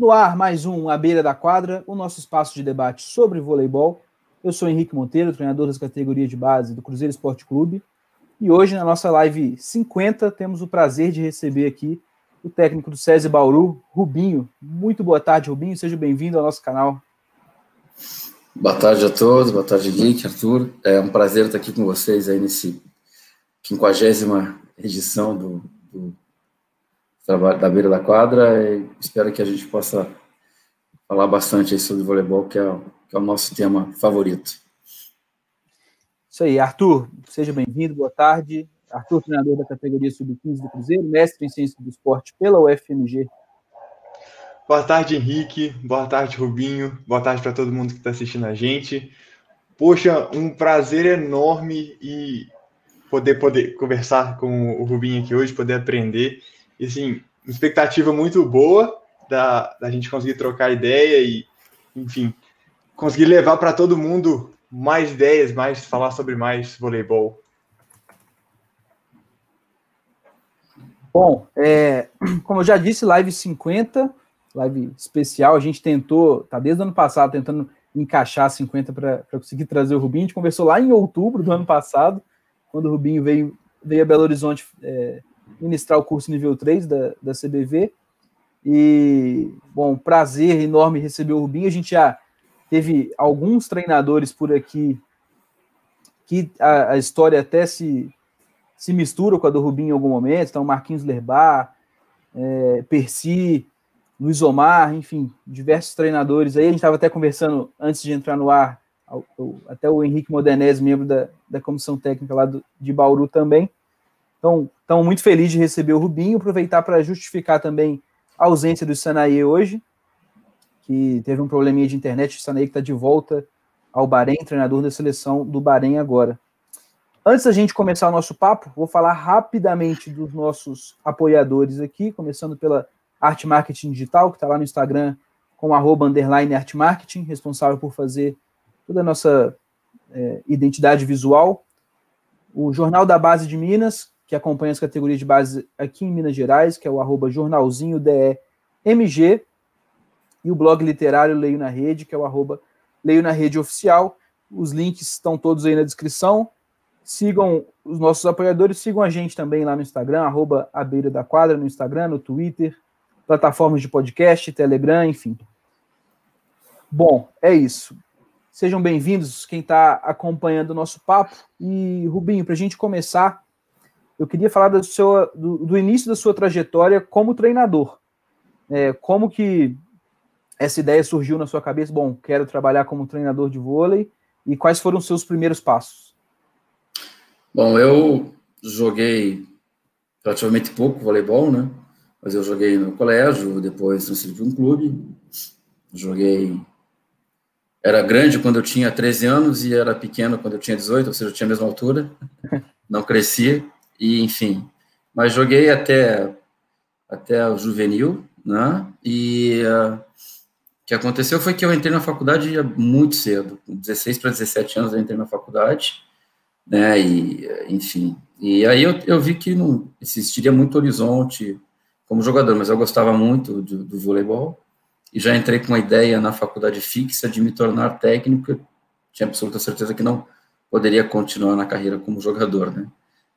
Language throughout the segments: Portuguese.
No ar, mais um À Beira da Quadra, o nosso espaço de debate sobre voleibol. Eu sou Henrique Monteiro, treinador das categorias de base do Cruzeiro Esporte Clube. E hoje, na nossa live 50, temos o prazer de receber aqui o técnico do SESI Bauru, Rubinho. Muito boa tarde, Rubinho. Seja bem-vindo ao nosso canal. Boa tarde a todos, boa tarde, Henrique, Arthur. É um prazer estar aqui com vocês aí nesse 50 edição do, do trabalho da beira da quadra e espero que a gente possa falar bastante sobre voleibol, que é, que é o nosso tema favorito. Isso aí, Arthur, seja bem-vindo, boa tarde. Arthur, treinador da categoria Sub-15 do Cruzeiro, mestre em Ciência do Esporte pela UFMG. Boa tarde, Henrique. Boa tarde, Rubinho. Boa tarde para todo mundo que está assistindo a gente. Poxa, um prazer enorme e poder poder conversar com o Rubinho aqui hoje, poder aprender. E assim, expectativa muito boa da, da gente conseguir trocar ideia e, enfim, conseguir levar para todo mundo mais ideias, mais falar sobre mais voleibol. Bom, é, como eu já disse, live 50, live especial, a gente tentou, tá desde o ano passado tentando encaixar 50 para conseguir trazer o Rubinho. A gente conversou lá em outubro do ano passado, quando o Rubinho veio, veio a Belo Horizonte é, ministrar o curso nível 3 da, da CBV. E, bom, prazer enorme receber o Rubinho. A gente já teve alguns treinadores por aqui que a, a história até se, se mistura com a do Rubinho em algum momento. Então, Marquinhos Lerbar, é, Percy, Luiz Omar, enfim, diversos treinadores aí. A gente estava até conversando antes de entrar no ar, até o Henrique Modernese, membro da, da comissão técnica lá do, de Bauru também. Então, estamos muito felizes de receber o Rubinho, aproveitar para justificar também a ausência do Sanaí hoje, que teve um probleminha de internet, o Sanaí que está de volta ao Bahrein, treinador da seleção do Bahrein agora. Antes da gente começar o nosso papo, vou falar rapidamente dos nossos apoiadores aqui, começando pela Arte Marketing Digital, que está lá no Instagram com arroba underline Arte Marketing, responsável por fazer toda a nossa é, identidade visual. O Jornal da Base de Minas, que acompanha as categorias de base aqui em Minas Gerais, que é o arroba jornalzinho DEMG, e o blog literário Leio na Rede, que é o arroba Leio na Rede Oficial. Os links estão todos aí na descrição. Sigam os nossos apoiadores, sigam a gente também lá no Instagram, arroba a beira da quadra no Instagram, no Twitter, plataformas de podcast, Telegram, enfim. Bom, é isso. Sejam bem-vindos quem está acompanhando o nosso papo. E, Rubinho, para a gente começar, eu queria falar do, seu, do, do início da sua trajetória como treinador. É, como que essa ideia surgiu na sua cabeça? Bom, quero trabalhar como treinador de vôlei. E quais foram os seus primeiros passos? Bom, eu joguei relativamente pouco voleibol, né? Mas eu joguei no colégio, depois transferi para um clube. Joguei. Era grande quando eu tinha 13 anos e era pequeno quando eu tinha 18, ou seja, eu tinha a mesma altura. Não crescia e enfim. Mas joguei até até o juvenil, né? E uh, o que aconteceu foi que eu entrei na faculdade muito cedo, com 16 para 17 anos eu entrei na faculdade, né? E enfim. E aí eu, eu vi que não existiria muito horizonte como jogador, mas eu gostava muito do, do voleibol e já entrei com uma ideia na faculdade fixa de me tornar técnico. Tinha absoluta certeza que não poderia continuar na carreira como jogador, né?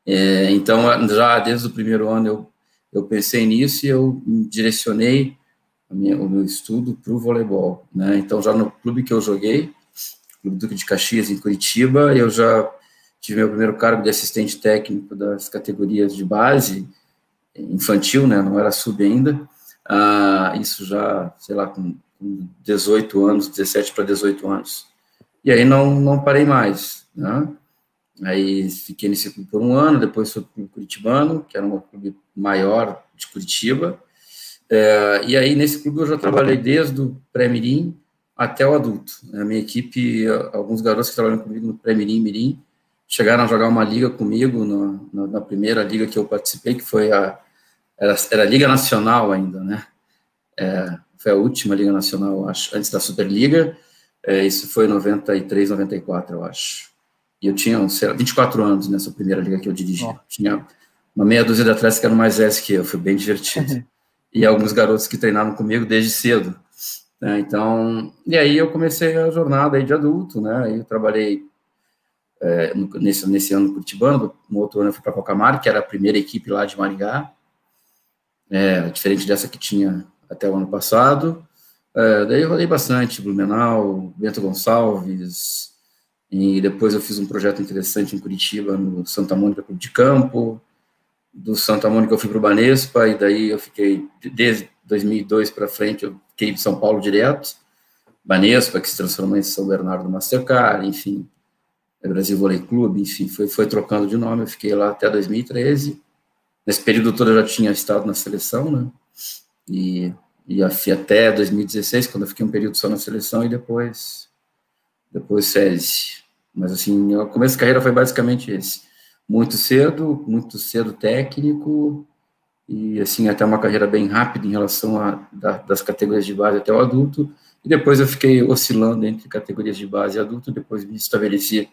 É, então, já desde o primeiro ano eu, eu pensei nisso e eu direcionei minha, o meu estudo para o voleibol. Né? Então, já no clube que eu joguei, Clube Duque de Caxias, em Curitiba, eu já tive meu primeiro cargo de assistente técnico das categorias de base, infantil, né? não era sub ainda. Ah, isso já, sei lá, com, com 18 anos, 17 para 18 anos. E aí não, não parei mais. Né? Aí fiquei nesse clube por um ano, depois fui para o Curitibano, que era um clube maior de Curitiba. É, e aí nesse clube eu já trabalhei desde o pré-mirim até o adulto. A minha equipe, alguns garotos que trabalham comigo no pré-mirim mirim, chegaram a jogar uma liga comigo no, na, na, primeira liga que eu participei, que foi a era, era a Liga Nacional ainda, né? É, foi a última Liga Nacional, acho, antes da Superliga. É, isso foi em 93, 94, eu acho. E eu tinha, sei lá, 24 anos nessa primeira liga que eu dirigi. Oh. Tinha uma meia dúzia de atletas que eram mais velhos que eu, foi bem divertido. e alguns garotos que treinavam comigo desde cedo. Né? Então, e aí eu comecei a jornada aí de adulto, né? Aí eu trabalhei é, nesse, nesse ano curitibano, no outro ano eu fui para Cocamar, que era a primeira equipe lá de Maringá, é, diferente dessa que tinha até o ano passado. É, daí eu rodei bastante, Blumenau, Bento Gonçalves, e depois eu fiz um projeto interessante em Curitiba, no Santa Mônica Clube de Campo, do Santa Mônica eu fui para o Banespa, e daí eu fiquei, desde 2002 para frente, eu fiquei de São Paulo direto, Banespa, que se transformou em São Bernardo Mastercard, enfim, é Brasil Vôlei Clube, enfim, foi, foi trocando de nome, eu fiquei lá até 2013. Nesse período todo eu já tinha estado na seleção, né? E, e até 2016, quando eu fiquei um período só na seleção, e depois, depois SESI. Mas assim, o começo da carreira foi basicamente esse. Muito cedo, muito cedo técnico, e assim, até uma carreira bem rápida em relação a da, das categorias de base até o adulto, e depois eu fiquei oscilando entre categorias de base e adulto, depois me estabeleci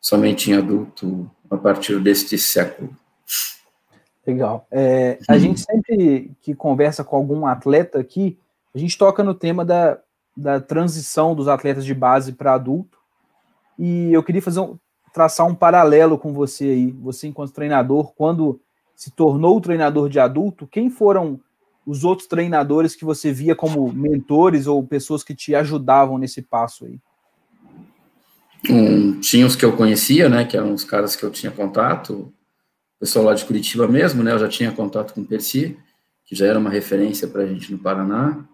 somente em adulto a partir deste século. Legal. É, a hum. gente sempre que conversa com algum atleta aqui, a gente toca no tema da, da transição dos atletas de base para adulto. E eu queria fazer um, traçar um paralelo com você aí, você enquanto treinador, quando se tornou treinador de adulto, quem foram os outros treinadores que você via como mentores ou pessoas que te ajudavam nesse passo aí? Um, tinha os que eu conhecia, né, que eram os caras que eu tinha contato, o pessoal lá de Curitiba mesmo, né, eu já tinha contato com o Percy, que já era uma referência para a gente no Paraná,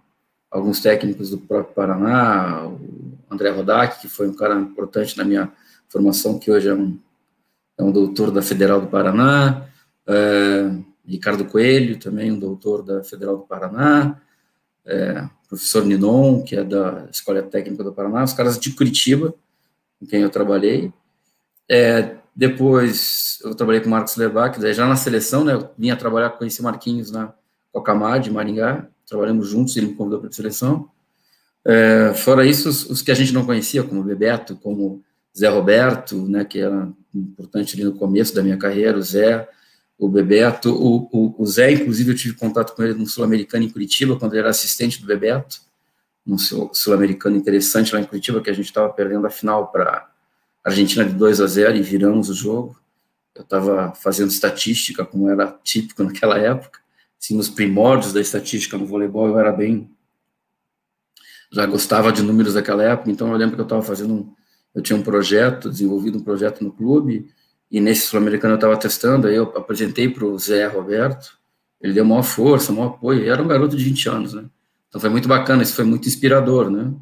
alguns técnicos do próprio Paraná, André Rodak, que foi um cara importante na minha formação, que hoje é um, é um doutor da Federal do Paraná, é, Ricardo Coelho, também um doutor da Federal do Paraná, é, professor Ninon, que é da Escola Técnica do Paraná, os caras de Curitiba, com quem eu trabalhei. É, depois eu trabalhei com o Marcos Lerbach, daí já na seleção, né, eu vinha trabalhar com esse Marquinhos na Cocamar, de Maringá, trabalhamos juntos, ele me convidou para a seleção. É, fora isso, os, os, que a gente não conhecia, como Bebeto, como Zé Roberto, né, que era importante ali no começo da minha carreira, o Zé, o Bebeto, o, o, o Zé, inclusive, eu tive contato com ele no Sul-Americano em Curitiba, quando ele era assistente do Bebeto, um sul-americano interessante lá em Curitiba, que a gente estava perdendo a final para a Argentina de 2 a 0 e viramos o jogo. Eu estava fazendo estatística, como era típico naquela época, assim, nos primórdios da estatística no voleibol, eu era bem. Já gostava de números daquela época, então eu lembro que eu estava fazendo um. Eu tinha um projeto, desenvolvido um projeto no clube, e nesse sul-americano eu estava testando, aí eu apresentei para o Zé Roberto, ele deu maior força, maior apoio, era um garoto de 20 anos, né? Então foi muito bacana, isso foi muito inspirador, né?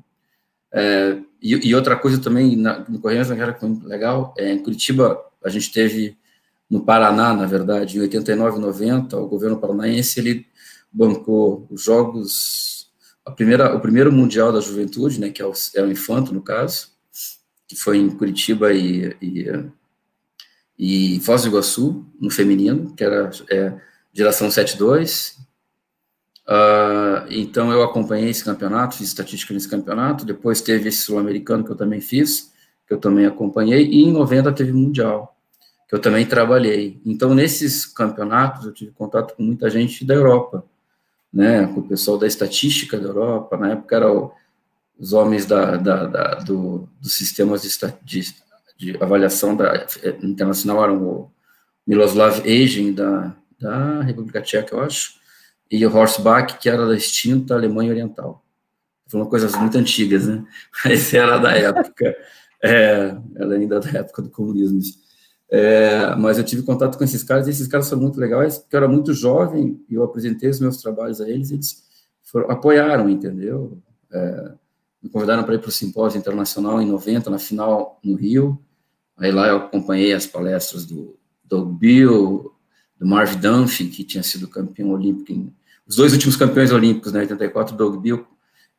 É, e, e, outra coisa também, na, no Correios, que era legal, é, em Curitiba, a gente teve, no Paraná, na verdade, em 89 90, o governo paranaense, ele bancou os jogos, a primeira, o primeiro Mundial da Juventude, né, que é o, é o Infanto, no caso, que foi em Curitiba e, e, e Foz do Iguaçu, no feminino, que era é, geração 7-2, Uh, então eu acompanhei esse campeonato, fiz estatística nesse campeonato, depois teve esse sul-americano que eu também fiz, que eu também acompanhei, e em 90 teve Mundial, que eu também trabalhei. Então nesses campeonatos eu tive contato com muita gente da Europa, né, com o pessoal da estatística da Europa, na época eram os homens da, da, da do, dos sistemas de, de, de, avaliação da, eh, internacional eram o Miloslav Egen da, da República Tcheca, eu acho, e o Horsbach, que era da extinta Alemanha Oriental. Foram coisas muito antigas, né? Mas era da época, é, era ainda da época do comunismo. É, mas eu tive contato com esses caras, e esses caras foram muito legais, porque eu era muito jovem, e eu apresentei os meus trabalhos a eles, e eles foram, apoiaram, entendeu? É, me convidaram para ir para o simpósio internacional em 90, na final no Rio, aí lá eu acompanhei as palestras do Doug Bill, do Marv Dunphy, que tinha sido campeão olímpico em os dois últimos campeões olímpicos, né, 84, Doug Bill,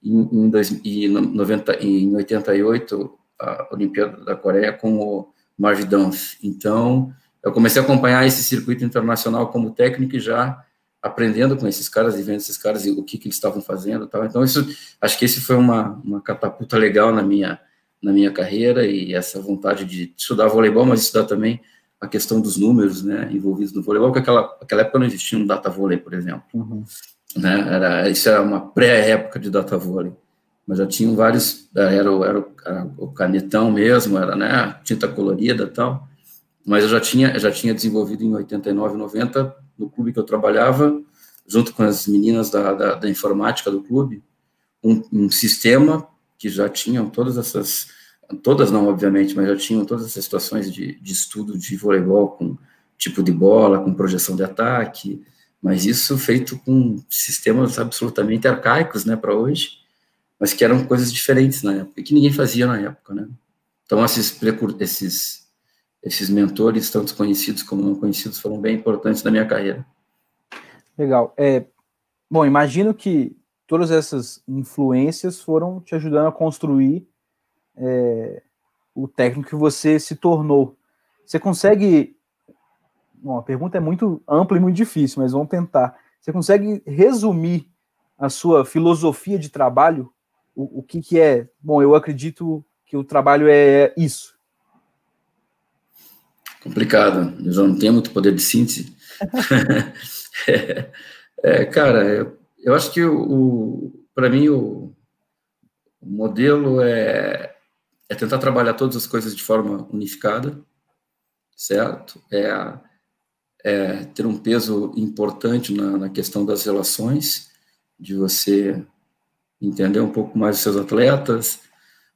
em, em, dois, em, 90, em 88, a Olimpíada da Coreia com o Dunphy. Então, eu comecei a acompanhar esse circuito internacional como técnico e já aprendendo com esses caras e vendo esses caras e o que, que eles estavam fazendo tal. Então, isso, acho que esse foi uma, uma catapulta legal na minha, na minha carreira e essa vontade de estudar voleibol, mas estudar também a questão dos números, né, envolvidos no voleibol, porque aquela, aquela época não existia um data vôlei, por exemplo. Uhum. né? Era, isso era uma pré-época de data volley. Mas já tinham vários, era, era, era, o canetão mesmo, era né, tinta colorida e tal. Mas eu já tinha, já tinha desenvolvido em 89, 90, no clube que eu trabalhava, junto com as meninas da, da, da informática do clube, um, um sistema que já tinham todas essas todas não, obviamente, mas já tinham todas essas situações de, de estudo de voleibol com tipo de bola, com projeção de ataque, mas isso feito com sistemas absolutamente arcaicos, né, para hoje, mas que eram coisas diferentes na época, e que ninguém fazia na época, né. Então, esses, esses, esses mentores, tanto conhecidos como não conhecidos, foram bem importantes na minha carreira. Legal. É, bom, imagino que todas essas influências foram te ajudando a construir é, o técnico que você se tornou. Você consegue. Bom, a pergunta é muito ampla e muito difícil, mas vamos tentar. Você consegue resumir a sua filosofia de trabalho? O, o que, que é? Bom, eu acredito que o trabalho é isso. Complicado, eu já não tenho muito poder de síntese. é, é, cara, eu, eu, acho que o, o para mim o, o modelo é é tentar trabalhar todas as coisas de forma unificada, certo? É, é ter um peso importante na, na, questão das relações, de você entender um pouco mais os seus atletas,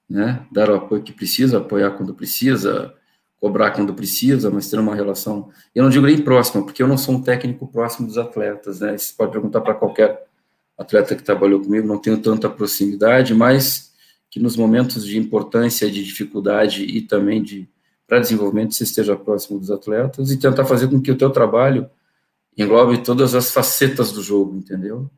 né? Dar o apoio que precisa, apoiar quando precisa, cobrar quando precisa, mas ter uma relação. Eu não digo nem próxima, porque eu não sou um técnico próximo dos atletas, né? Você pode perguntar para qualquer atleta que trabalhou comigo, não tenho tanta proximidade, mas que nos momentos de importância, de dificuldade e também de para desenvolvimento você esteja próximo dos atletas e tentar fazer com que o teu trabalho englobe todas as facetas do jogo, entendeu?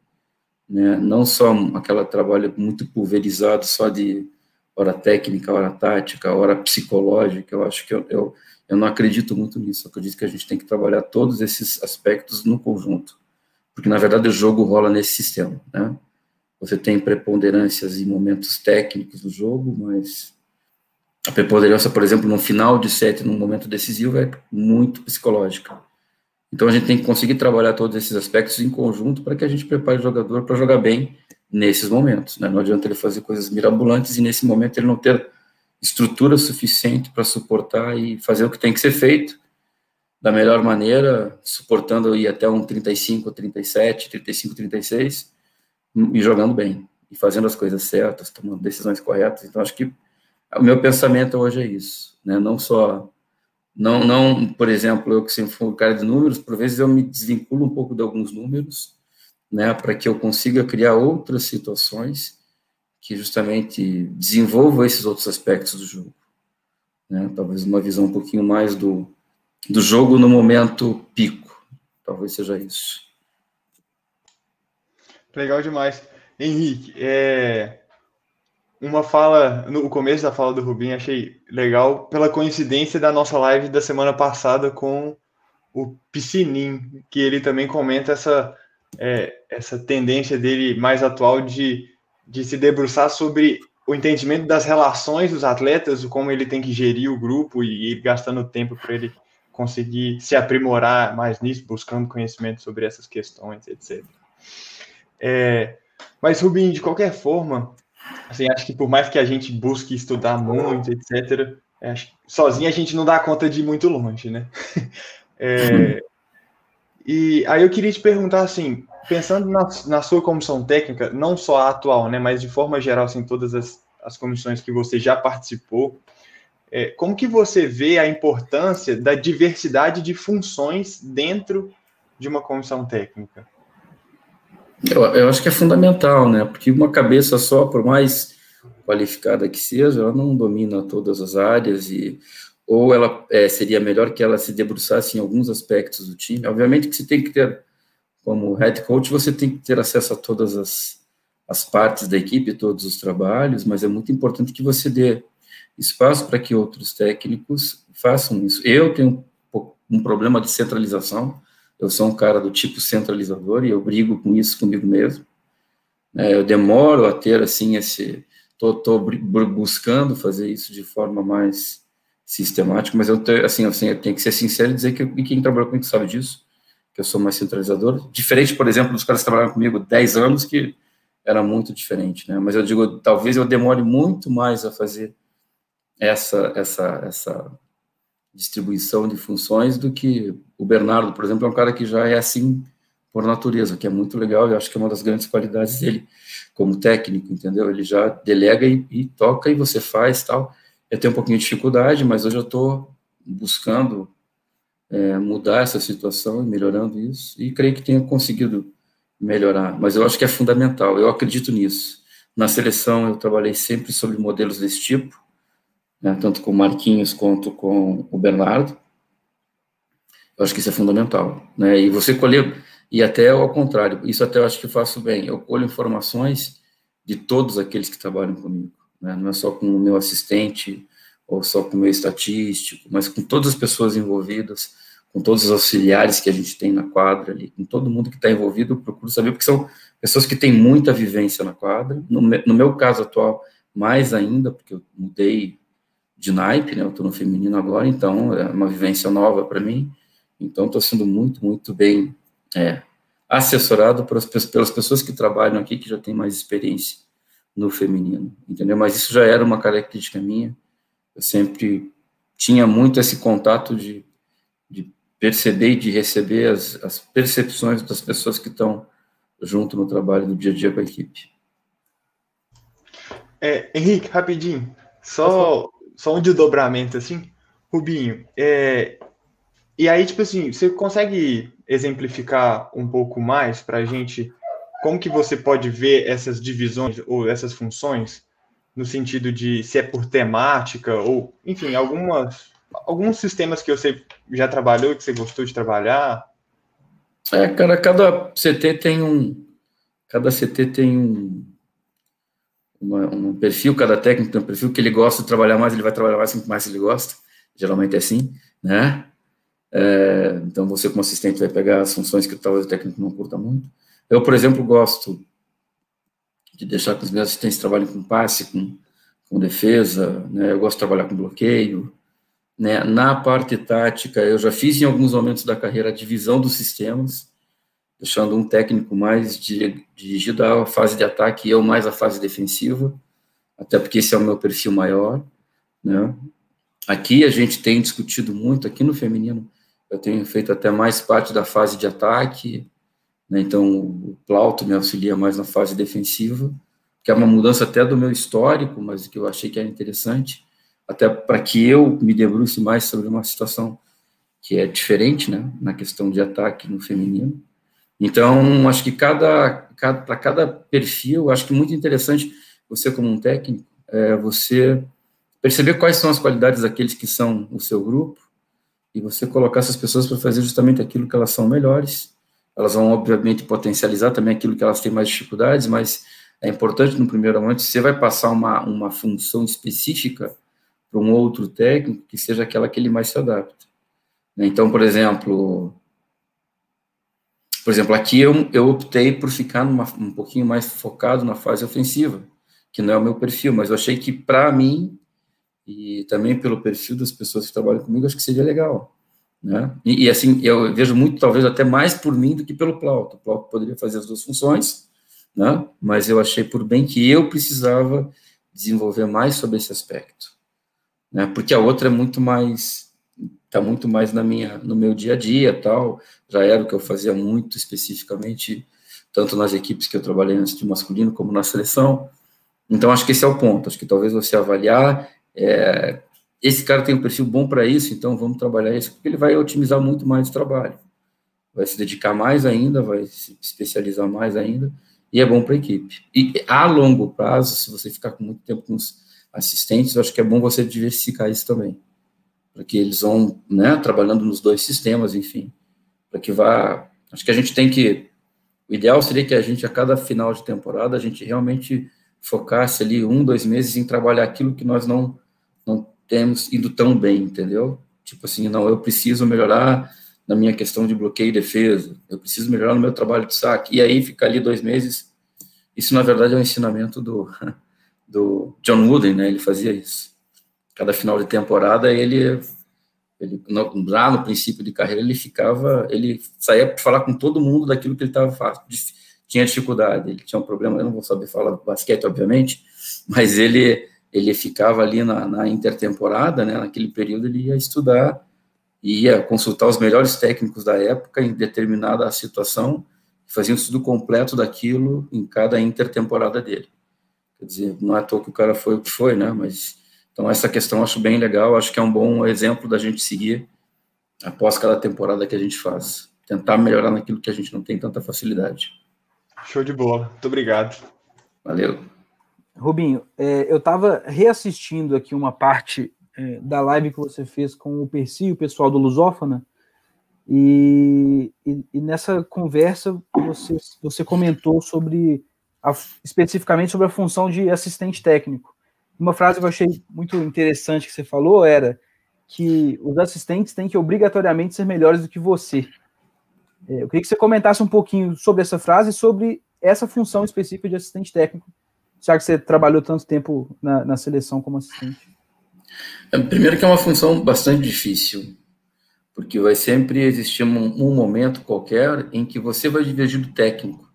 Né? Não só aquele trabalho muito pulverizado, só de hora técnica, hora tática, hora psicológica. Eu acho que eu, eu, eu não acredito muito nisso. Eu acredito que a gente tem que trabalhar todos esses aspectos no conjunto, porque na verdade o jogo rola nesse sistema, né? Você tem preponderâncias em momentos técnicos do jogo, mas a preponderância, por exemplo, no final de set, num momento decisivo, é muito psicológica. Então a gente tem que conseguir trabalhar todos esses aspectos em conjunto para que a gente prepare o jogador para jogar bem nesses momentos. Né? Não adianta ele fazer coisas mirabolantes e nesse momento ele não ter estrutura suficiente para suportar e fazer o que tem que ser feito da melhor maneira, suportando ir até um 35, 37, 35, 36, e jogando bem, e fazendo as coisas certas, tomando decisões corretas. Então, acho que o meu pensamento hoje é isso, né? Não só, não, não, por exemplo, eu que sempre fui um cara de números, por vezes eu me desvinculo um pouco de alguns números, né? Para que eu consiga criar outras situações que justamente desenvolvam esses outros aspectos do jogo, né? Talvez uma visão um pouquinho mais do, do jogo no momento pico, talvez seja isso. Legal demais. Henrique, é... uma fala, no começo da fala do Rubinho, achei legal pela coincidência da nossa live da semana passada com o Piscinim, que ele também comenta essa, é, essa tendência dele mais atual de, de se debruçar sobre o entendimento das relações dos atletas, como ele tem que gerir o grupo e ir gastando tempo para ele conseguir se aprimorar mais nisso, buscando conhecimento sobre essas questões, etc. É, mas, Rubinho, de qualquer forma, assim, acho que por mais que a gente busque estudar muito, etc., acho, sozinho a gente não dá conta de ir muito longe, né? É, e aí eu queria te perguntar, assim, pensando na, na sua comissão técnica, não só a atual, né, mas de forma geral, assim, todas as, as comissões que você já participou, é, como que você vê a importância da diversidade de funções dentro de uma comissão técnica? Eu, eu, acho que é fundamental, né? Porque uma cabeça só, por mais qualificada que seja, ela não domina todas as áreas e ou ela é, seria melhor que ela se debruçasse em alguns aspectos do time. Obviamente que você tem que ter, como head coach, você tem que ter acesso a todas as, as partes da equipe, todos os trabalhos, mas é muito importante que você dê espaço para que outros técnicos façam isso. Eu tenho um, um problema de centralização, eu sou um cara do tipo centralizador e eu brigo com isso comigo mesmo. É, eu demoro a ter, assim, esse... Tô buscando fazer isso de forma mais sistemática, mas eu, te, assim, assim, eu tenho que ser sincero e dizer que e quem trabalhou comigo sabe disso, que eu sou mais centralizador. Diferente, por exemplo, dos caras que trabalharam comigo 10 anos, que era muito diferente, né? Mas eu digo, talvez eu demore muito mais a fazer essa, essa, essa distribuição de funções do que o Bernardo, por exemplo, é um cara que já é assim por natureza, que é muito legal, e acho que é uma das grandes qualidades dele como técnico, entendeu? Ele já delega e, e toca e você faz tal. Eu tenho um pouquinho de dificuldade, mas hoje eu estou buscando é, mudar essa situação e melhorando isso, e creio que tenha conseguido melhorar, mas eu acho que é fundamental, eu acredito nisso. Na seleção eu trabalhei sempre sobre modelos desse tipo, né, tanto com o Marquinhos quanto com o Bernardo. Eu acho que isso é fundamental, né? E você colher e até ao contrário, isso até eu acho que eu faço bem. Eu colho informações de todos aqueles que trabalham comigo, né? Não é só com o meu assistente ou só com o meu estatístico, mas com todas as pessoas envolvidas com todos os auxiliares que a gente tem na quadra ali, com todo mundo que está envolvido, eu procuro saber, porque são pessoas que têm muita vivência na quadra. No, no meu caso atual, mais ainda, porque eu mudei de naipe, né? Eu estou no feminino agora, então é uma vivência nova para mim. Então, estou sendo muito, muito bem é, assessorado pelas, pelas pessoas que trabalham aqui, que já têm mais experiência no feminino, entendeu? Mas isso já era uma característica minha. Eu sempre tinha muito esse contato de perceber e de receber as, as percepções das pessoas que estão junto no trabalho do dia a dia com a equipe. É, Henrique, rapidinho, só, só um desdobramento assim. Rubinho, é, e aí, tipo assim, você consegue exemplificar um pouco mais para a gente como que você pode ver essas divisões ou essas funções no sentido de se é por temática ou, enfim, algumas alguns sistemas que você já trabalhou, que você gostou de trabalhar? É, cara, cada CT tem um. Cada CT tem um, uma, um perfil, cada técnico tem um perfil que ele gosta de trabalhar mais, ele vai trabalhar mais com mais ele gosta. Geralmente é assim, né? É, então você, como assistente, vai pegar as funções que talvez o técnico não curta muito. Eu, por exemplo, gosto de deixar que os meus assistentes trabalhem com passe, com, com defesa, né? Eu gosto de trabalhar com bloqueio, né? Na parte tática, eu já fiz em alguns momentos da carreira a divisão dos sistemas, deixando um técnico mais dirigido à fase de ataque e eu mais à fase defensiva, até porque esse é o meu perfil maior. Né? Aqui a gente tem discutido muito, aqui no feminino, eu tenho feito até mais parte da fase de ataque, né? então o Plauto me auxilia mais na fase defensiva, que é uma mudança até do meu histórico, mas que eu achei que era interessante até para que eu me debruce mais sobre uma situação que é diferente, né, na questão de ataque no feminino. Então, acho que cada, cada para cada perfil, acho que muito interessante você como um técnico, é você perceber quais são as qualidades daqueles que são o seu grupo e você colocar essas pessoas para fazer justamente aquilo que elas são melhores. Elas vão, obviamente, potencializar também aquilo que elas têm mais dificuldades, mas é importante, no primeiro momento, você vai passar uma, uma função específica para um outro técnico que seja aquela que ele mais se adapta. Né? Então, por exemplo, por exemplo, aqui eu, eu optei por ficar numa, um pouquinho mais focado na fase ofensiva, que não é o meu perfil, mas eu achei que para mim e também pelo perfil das pessoas que trabalham comigo, acho que seria legal. Né? E, e, assim, eu vejo muito, talvez até mais por mim do que pelo Plauto. O Plauto poderia fazer as duas funções, né? mas eu achei por bem que eu precisava desenvolver mais sobre esse aspecto né? Porque a outra é muito mais está muito mais na minha no meu dia a dia, tal. Já era o que eu fazia muito especificamente tanto nas equipes que eu trabalhei antes de masculino como na seleção. Então acho que esse é o ponto. Acho que talvez você avaliar é, esse cara tem um perfil bom para isso, então vamos trabalhar isso, porque ele vai otimizar muito mais o trabalho. Vai se dedicar mais ainda, vai se especializar mais ainda, e é bom para a equipe. E a longo prazo, se você ficar com muito tempo com os assistentes, acho que é bom você diversificar isso também, para que eles vão, né, trabalhando nos dois sistemas, enfim, para que vá, acho que a gente tem que, o ideal seria que a gente, a cada final de temporada, a gente realmente focasse ali um, dois meses em trabalhar aquilo que nós não, não temos ido tão bem, entendeu? Tipo assim, não, eu preciso melhorar na minha questão de bloqueio e defesa, eu preciso melhorar no meu trabalho de saque, e aí ficar ali dois meses, isso na verdade é um ensinamento do, do John Wooden, né? Ele fazia isso. Cada final de temporada ele Ele, lá no princípio de carreira, ele ficava, ele saía para falar com todo mundo daquilo que ele estava tinha dificuldade, ele tinha um problema, eu não vou saber falar do basquete, obviamente, mas ele ele ficava ali na, na intertemporada, né, naquele período ele ia estudar, ia consultar os melhores técnicos da época em determinada situação, fazia um estudo completo daquilo em cada intertemporada dele. Quer dizer, não é à toa que o cara foi o que foi, né, mas então, essa questão eu acho bem legal, acho que é um bom exemplo da gente seguir após cada temporada que a gente faz. Tentar melhorar naquilo que a gente não tem tanta facilidade. Show de bola. Muito obrigado. Valeu. Rubinho, é, eu estava reassistindo aqui uma parte é, da live que você fez com o Percy e o pessoal do Lusófona, e, e, e nessa conversa você, você comentou sobre, a, especificamente sobre a função de assistente técnico. Uma frase que eu achei muito interessante que você falou era que os assistentes têm que obrigatoriamente ser melhores do que você. É, eu queria que você comentasse um pouquinho sobre essa frase e sobre essa função específica de assistente técnico, já que você trabalhou tanto tempo na, na seleção como assistente. É, primeiro que é uma função bastante difícil, porque vai sempre existir um, um momento qualquer em que você vai divergir do técnico.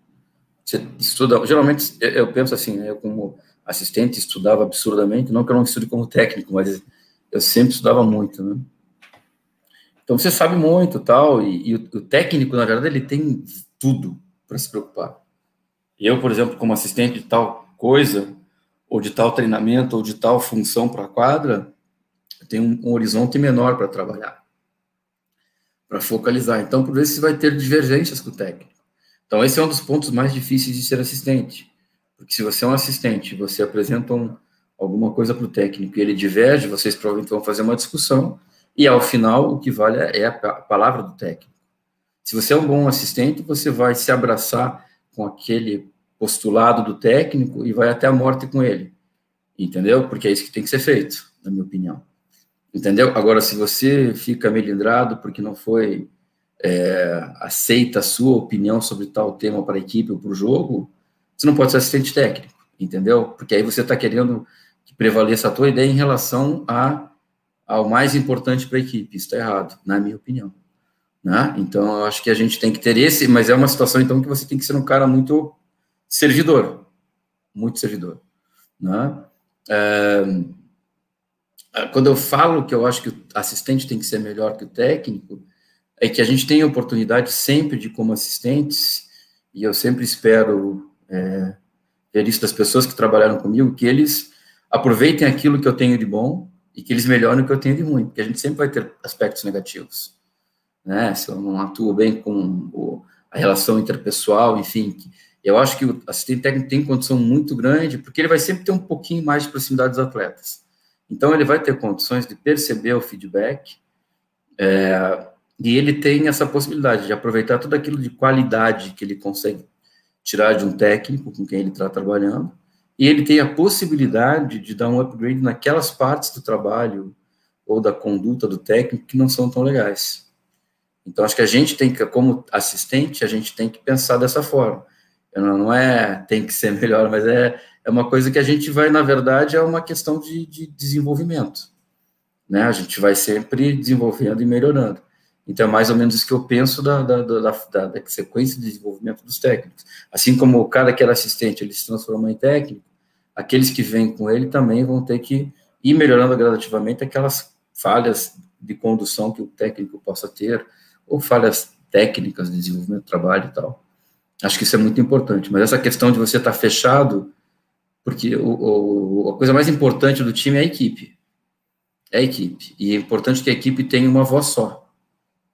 Você estuda, geralmente eu penso assim, né, como assistente, estudava absurdamente, não que eu não estude como técnico, mas eu sempre estudava muito, né? Então você sabe muito tal, e, e o, o, técnico, na verdade, ele tem tudo para se preocupar. Eu, por exemplo, como assistente de tal coisa, ou de tal treinamento, ou de tal função para a quadra, eu tenho um, um horizonte menor para trabalhar, para focalizar. Então, por vezes, você vai ter divergências com o técnico. Então, esse é um dos pontos mais difíceis de ser assistente porque se você é um assistente, você apresenta um, alguma coisa para o técnico e ele diverge, vocês provavelmente vão fazer uma discussão, e ao final o que vale é a palavra do técnico. Se você é um bom assistente, você vai se abraçar com aquele postulado do técnico e vai até a morte com ele. Entendeu? Porque é isso que tem que ser feito, na minha opinião. Entendeu? Agora, se você fica melindrado porque não foi é, aceita a sua opinião sobre tal tema para a equipe ou para o jogo, você não pode ser assistente técnico, entendeu? Porque aí você está querendo que prevaleça a tua ideia em relação a, ao mais importante para a equipe. Isso está errado, na minha opinião. Né? Então, eu acho que a gente tem que ter esse, mas é uma situação, então, que você tem que ser um cara muito servidor, muito servidor. Né? É, quando eu falo que eu acho que o assistente tem que ser melhor que o técnico, é que a gente tem a oportunidade sempre de, como assistentes, e eu sempre espero é, ver isso das pessoas que trabalharam comigo, que eles aproveitem aquilo que eu tenho de bom e que eles melhorem o que eu tenho de ruim, porque a gente sempre vai ter aspectos negativos, né? Se eu não atuo bem com o, a relação interpessoal, enfim, eu acho que o assistente técnico tem condição muito grande, porque ele vai sempre ter um pouquinho mais de proximidade dos atletas. Então, ele vai ter condições de perceber o feedback, é, e ele tem essa possibilidade de aproveitar tudo aquilo de qualidade que ele consegue tirar de um técnico com quem ele está trabalhando, e ele tem a possibilidade de dar um upgrade naquelas partes do trabalho ou da conduta do técnico que não são tão legais. Então, acho que a gente tem que, como assistente, a gente tem que pensar dessa forma. Não, é tem que ser melhor, mas é, é uma coisa que a gente vai, na verdade, é uma questão de, de desenvolvimento. Né? A gente vai sempre desenvolvendo e melhorando. Então, é mais ou menos isso que eu penso da, da, da, da, sequência de desenvolvimento dos técnicos. Assim como o cara que era assistente, ele se transformou em técnico, aqueles que vêm com ele também vão ter que ir melhorando gradativamente aquelas falhas de condução que o técnico possa ter, ou falhas técnicas de desenvolvimento do trabalho e tal. Acho que isso é muito importante. Mas essa questão de você estar fechado, porque o, o, a coisa mais importante do time é a equipe. É a equipe. E é importante que a equipe tenha uma voz só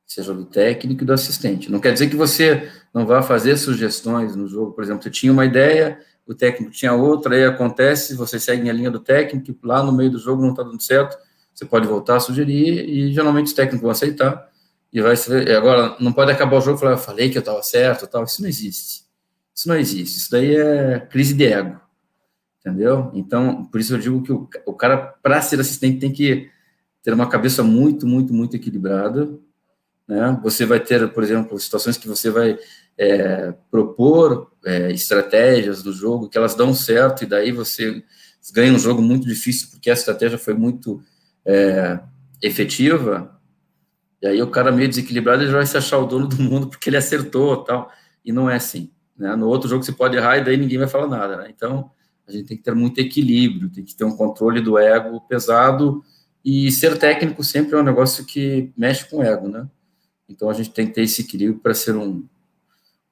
seja do técnico e do assistente. Não quer dizer que você não vá fazer sugestões no jogo, por exemplo, você tinha uma ideia, o técnico tinha outra, aí acontece, você segue a linha do técnico, lá no meio do jogo não está dando certo, você pode voltar a sugerir e geralmente os técnicos vão aceitar e vai ser, agora não pode acabar o jogo e falar, eu falei que eu estava certo, tal, isso não existe. Isso não existe. Isso daí é crise de ego. Entendeu? Então, por isso eu digo que o, o cara para ser assistente tem que ter uma cabeça muito, muito, muito equilibrada, né? Você vai ter, por exemplo, situações que você vai é, propor é, estratégias do jogo que elas dão certo e daí você ganha um jogo muito difícil porque a estratégia foi muito é, efetiva E aí o cara meio desequilibrado, ele vai se achar o dono do mundo porque ele acertou tal. E não é assim. Né? No outro jogo você pode errar e daí ninguém vai falar nada. Né? Então, a gente tem que ter muito equilíbrio, tem que ter um controle do ego pesado e ser técnico sempre é um negócio que mexe com o ego, né? Então a gente tem que ter esse equilíbrio para ser um,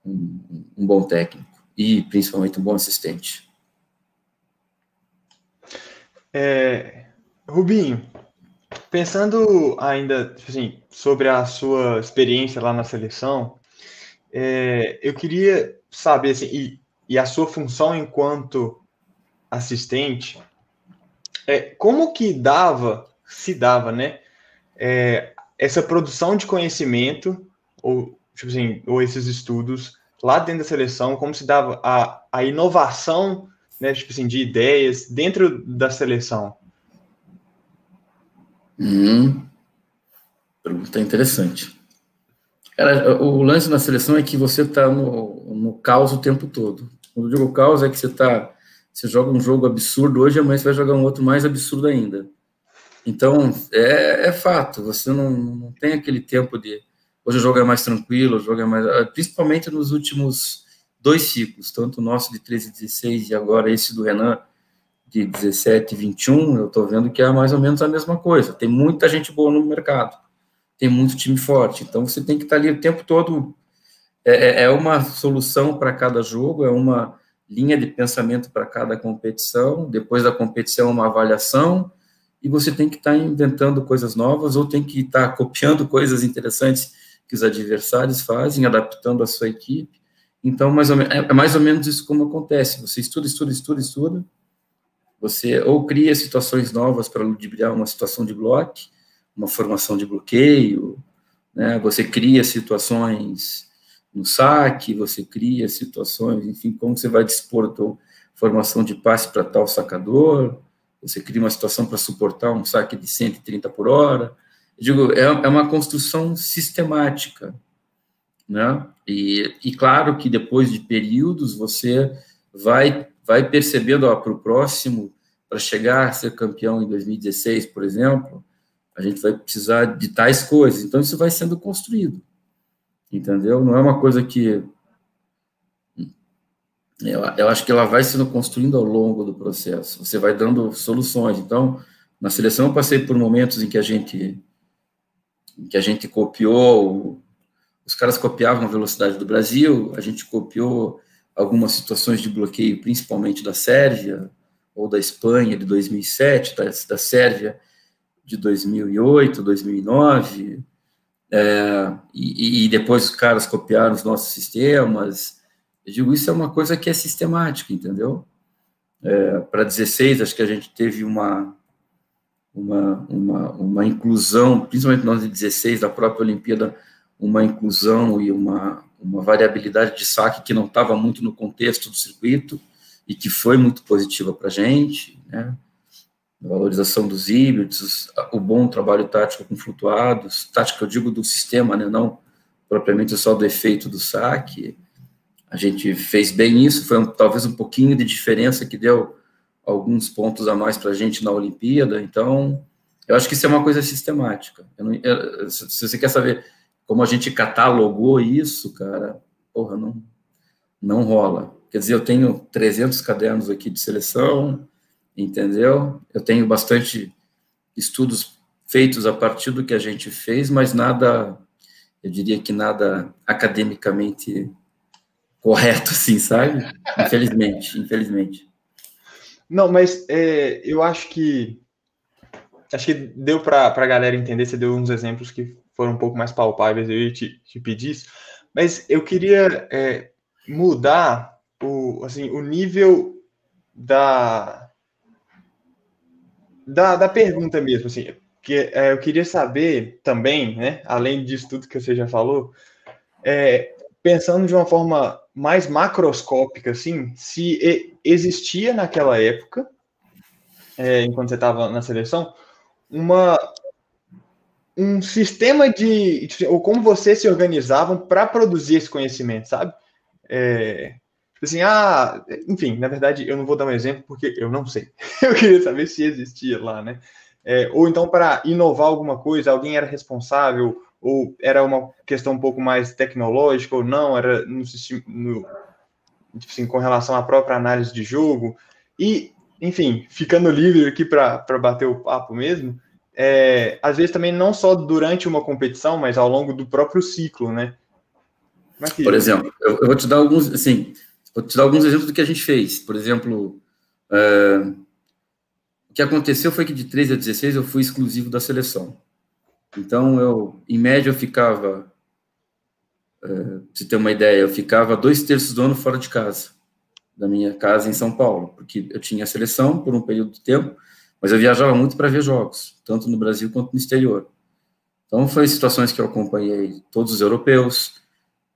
um, um, bom técnico e principalmente um bom assistente. É, Rubinho, pensando ainda tipo assim, sobre a sua experiência lá na seleção, é, eu queria saber assim, e, e a sua função enquanto assistente, é, como que dava, se dava, né, é, essa produção de conhecimento, ou, tipo assim, ou esses estudos lá dentro da seleção, como se dava a, a inovação, né, tipo assim, de ideias dentro da seleção? Hum, pergunta interessante. Cara, o lance na seleção é que você está no, no caos o tempo todo. Quando eu digo caos, é que você está você joga um jogo absurdo hoje, amanhã você vai jogar um outro mais absurdo ainda. Então, é, é fato, você não, não tem aquele tempo de. Hoje o jogo é mais tranquilo, o jogo é mais. Ah, principalmente nos últimos dois ciclos, tanto o nosso de 13 e 16 e agora esse do Renan de 17 e 21, eu estou vendo que é mais ou menos a mesma coisa. Tem muita gente boa no mercado, tem muito time forte, então você tem que estar ali o tempo todo. É, é, é uma solução para cada jogo, é uma linha de pensamento para cada competição, depois da competição uma avaliação, e você tem que estar tá inventando coisas novas ou tem que estar tá copiando coisas interessantes que os adversários fazem, adaptando a sua equipe. Então, mais ou é, é mais ou menos isso como acontece. Você estuda, estuda, estuda, estuda, você ou cria situações novas para ludibriar uma situação de bloco, uma formação de bloqueio, né? você cria situações no saque, você cria situações, enfim, como você vai dispor a formação de passe para tal sacador, você cria uma situação para suportar um saque de 130 por hora. Eu digo, é, é uma construção sistemática, né? E, e claro que depois de períodos você vai vai percebendo para o próximo, para chegar a ser campeão em 2016, por exemplo, a gente vai precisar de tais coisas. Então isso vai sendo construído entendeu? Não é uma coisa que eu, eu acho que ela vai sendo construindo ao longo do processo. Você vai dando soluções. Então, na seleção eu passei por momentos em que a gente em que a gente copiou, os caras copiavam a velocidade do Brasil, a gente copiou algumas situações de bloqueio, principalmente da Sérvia ou da Espanha de 2007, da, da Sérvia de 2008, 2009, é, e, e, depois os caras copiaram os nossos sistemas. Eu digo, isso é uma coisa que é sistemática, entendeu? É, Para 16, acho que a gente teve uma, uma, uma, uma inclusão, principalmente nós de 16, da própria Olimpíada, uma inclusão e uma, uma variabilidade de saque que não estava muito no contexto do circuito e que foi muito positiva para a gente, né? valorização dos híbridos, o bom trabalho tático com flutuados, tática eu digo do sistema, né, não propriamente só do efeito do saque. A gente fez bem isso, foi um, talvez um pouquinho de diferença que deu alguns pontos a mais para a gente na Olimpíada, então eu acho que isso é uma coisa sistemática. Eu não, eu, se você quer saber como a gente catalogou isso, cara, porra, não, não rola. Quer dizer, eu tenho 300 cadernos aqui de seleção, entendeu? Eu tenho bastante estudos feitos a partir do que a gente fez, mas nada, eu diria que nada academicamente correto, assim, sabe? Infelizmente, infelizmente. Não, mas é, eu acho que acho que deu para a galera entender. Você deu uns exemplos que foram um pouco mais palpáveis. Eu ia te, te pedir isso, mas eu queria é, mudar o assim o nível da da, da pergunta mesmo, assim, que é, eu queria saber também, né, além disso tudo que você já falou, é, pensando de uma forma mais macroscópica, assim, se existia naquela época, é, enquanto você estava na seleção, uma um sistema de ou como vocês se organizavam para produzir esse conhecimento, sabe? É, assim, ah, enfim, na verdade, eu não vou dar um exemplo porque eu não sei. Eu queria saber se existia lá, né? É, ou então, para inovar alguma coisa, alguém era responsável, ou era uma questão um pouco mais tecnológica ou não, era no, no assim, com relação à própria análise de jogo. E, enfim, ficando livre aqui para bater o papo mesmo, é, às vezes também não só durante uma competição, mas ao longo do próprio ciclo, né? É Por exemplo, eu, eu, vou te dar alguns, assim, vou te dar alguns exemplos do que a gente fez. Por exemplo, uh, o que aconteceu foi que de 13 a 16 eu fui exclusivo da seleção. Então, eu, em média, eu ficava, uh, se ter uma ideia, eu ficava dois terços do ano fora de casa, da minha casa em São Paulo, porque eu tinha seleção por um período de tempo, mas eu viajava muito para ver jogos, tanto no Brasil quanto no exterior. Então, foi situações que eu acompanhei todos os europeus,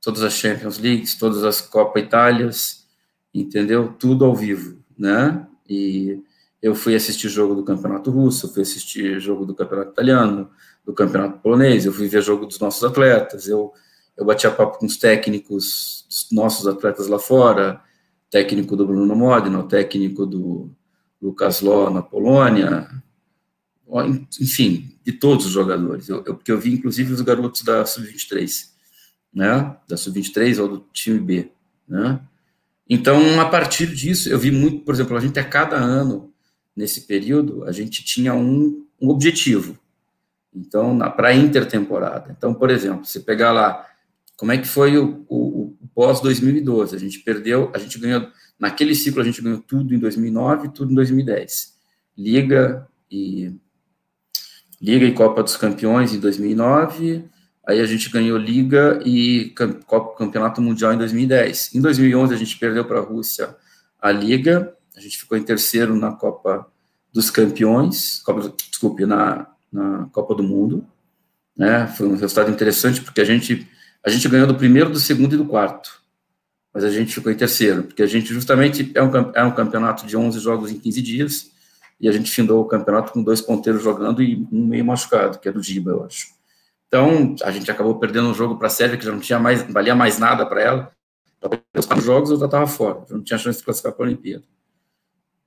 todas as Champions Leagues, todas as Copa Itálias, entendeu? Tudo ao vivo, né? E eu fui assistir jogo do Campeonato Russo, fui assistir jogo do Campeonato Italiano, do Campeonato Polonês, eu fui ver jogo dos nossos atletas, eu, eu batia papo com os técnicos dos nossos atletas lá fora, técnico do Bruno Modena, técnico do Lucas Ló na Polônia, enfim, de todos os jogadores, eu, eu, porque eu vi inclusive os garotos da Sub-23, né, da Sub-23 ou do time B, né, então, a partir disso, eu vi muito, por exemplo, a gente a cada ano, nesse período, a gente tinha um, um objetivo. Então, para intertemporada. Então, por exemplo, se pegar lá, como é que foi o, o, o pós-2012? A gente perdeu, a gente ganhou, naquele ciclo a gente ganhou tudo em 2009 tudo em 2010. Liga e Liga e Copa dos Campeões em 2009, Aí a gente ganhou Liga e Campeonato Mundial em 2010. Em 2011 a gente perdeu para a Rússia a Liga, a gente ficou em terceiro na Copa dos Campeões, Copa, desculpe, na, na Copa do Mundo. Né? Foi um resultado interessante porque a gente a gente ganhou do primeiro, do segundo e do quarto, mas a gente ficou em terceiro, porque a gente justamente é um, é um campeonato de 11 jogos em 15 dias, e a gente findou o campeonato com dois ponteiros jogando e um meio machucado, que é do Giba, eu acho. Então, a gente acabou perdendo um jogo para a Sérvia, que já não tinha mais, valia mais nada para ela. Os quatro jogos eu já estava fora, já não tinha chance de classificar para a Olimpíada,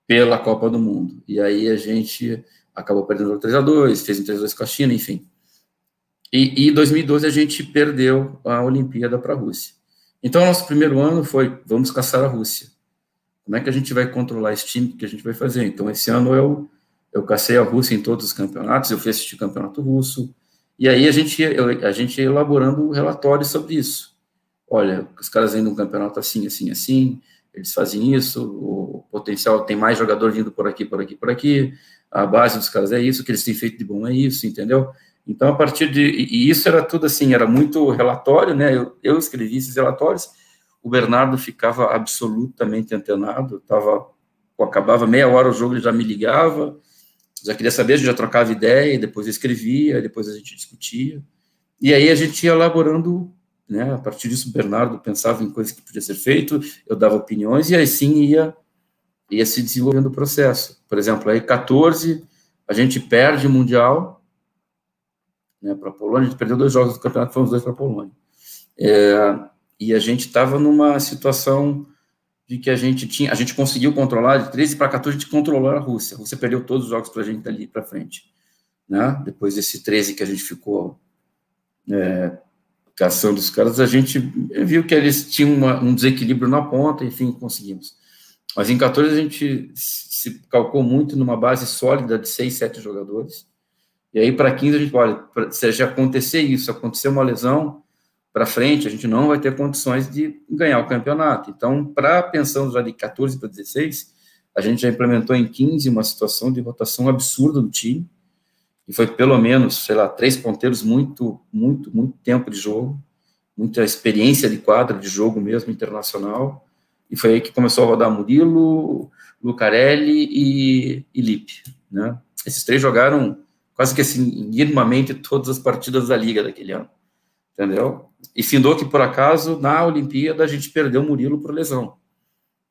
pela Copa do Mundo. E aí a gente acabou perdendo o 3 a 2 fez um 3 a 2 com a China, enfim. E em 2012 a gente perdeu a Olimpíada para a Rússia. Então, nosso primeiro ano foi: vamos caçar a Rússia. Como é que a gente vai controlar esse time? que a gente vai fazer? Então, esse ano eu, eu cacei a Rússia em todos os campeonatos, eu fui assistir campeonato russo, e aí a gente, a gente elaborando relatórios sobre isso. Olha, os caras indo um campeonato assim, assim, assim, eles fazem isso, o potencial tem mais jogador vindo por aqui, por aqui, por aqui, a base dos caras é isso, o que eles têm feito de bom é isso, entendeu? Então, a partir de. E isso era tudo assim, era muito relatório, né? Eu, eu escrevi esses relatórios, o Bernardo ficava absolutamente antenado, tava, acabava meia hora o jogo, ele já me ligava, já queria saber, já trocava ideia, depois eu escrevia, depois a gente discutia. E aí a gente ia elaborando, né, a partir disso Bernardo pensava em coisas que podia ser feito, eu dava opiniões, e aí sim ia, ia se desenvolvendo o processo. Por exemplo, aí 14, a gente perde o Mundial, né, para a Polônia, a gente perdeu dois jogos do campeonato, foram os dois para a Polônia. É, e a gente estava numa situação de que a gente tinha, a gente conseguiu controlar, de 13 para 14 a gente controlou a Rússia. Rússia perdeu todos os jogos para a gente dali para frente. Né? Depois desse 13 que a gente ficou é, caçando os caras, a gente viu que eles tinham uma, um desequilíbrio na ponta, enfim, conseguimos. Mas em 14 a gente se calcou muito numa base sólida de 6, 7 jogadores. E aí para 15 a gente, olha, se já acontecer isso, acontecer uma lesão, para frente, a gente não vai ter condições de ganhar o campeonato. Então, para pensando já de 14 para 16, a gente já implementou em 15 uma situação de rotação absurda do time, e foi pelo menos, sei lá, três ponteiros, muito, muito, muito tempo de jogo, muita experiência de quadra, de jogo mesmo, internacional, e foi aí que começou a rodar Murilo, Lucarelli e, e Lipe, né? Esses três jogaram quase que assim, todas as partidas da Liga daquele ano entendeu? E findou que, por acaso, na Olimpíada, a gente perdeu o Murilo por lesão,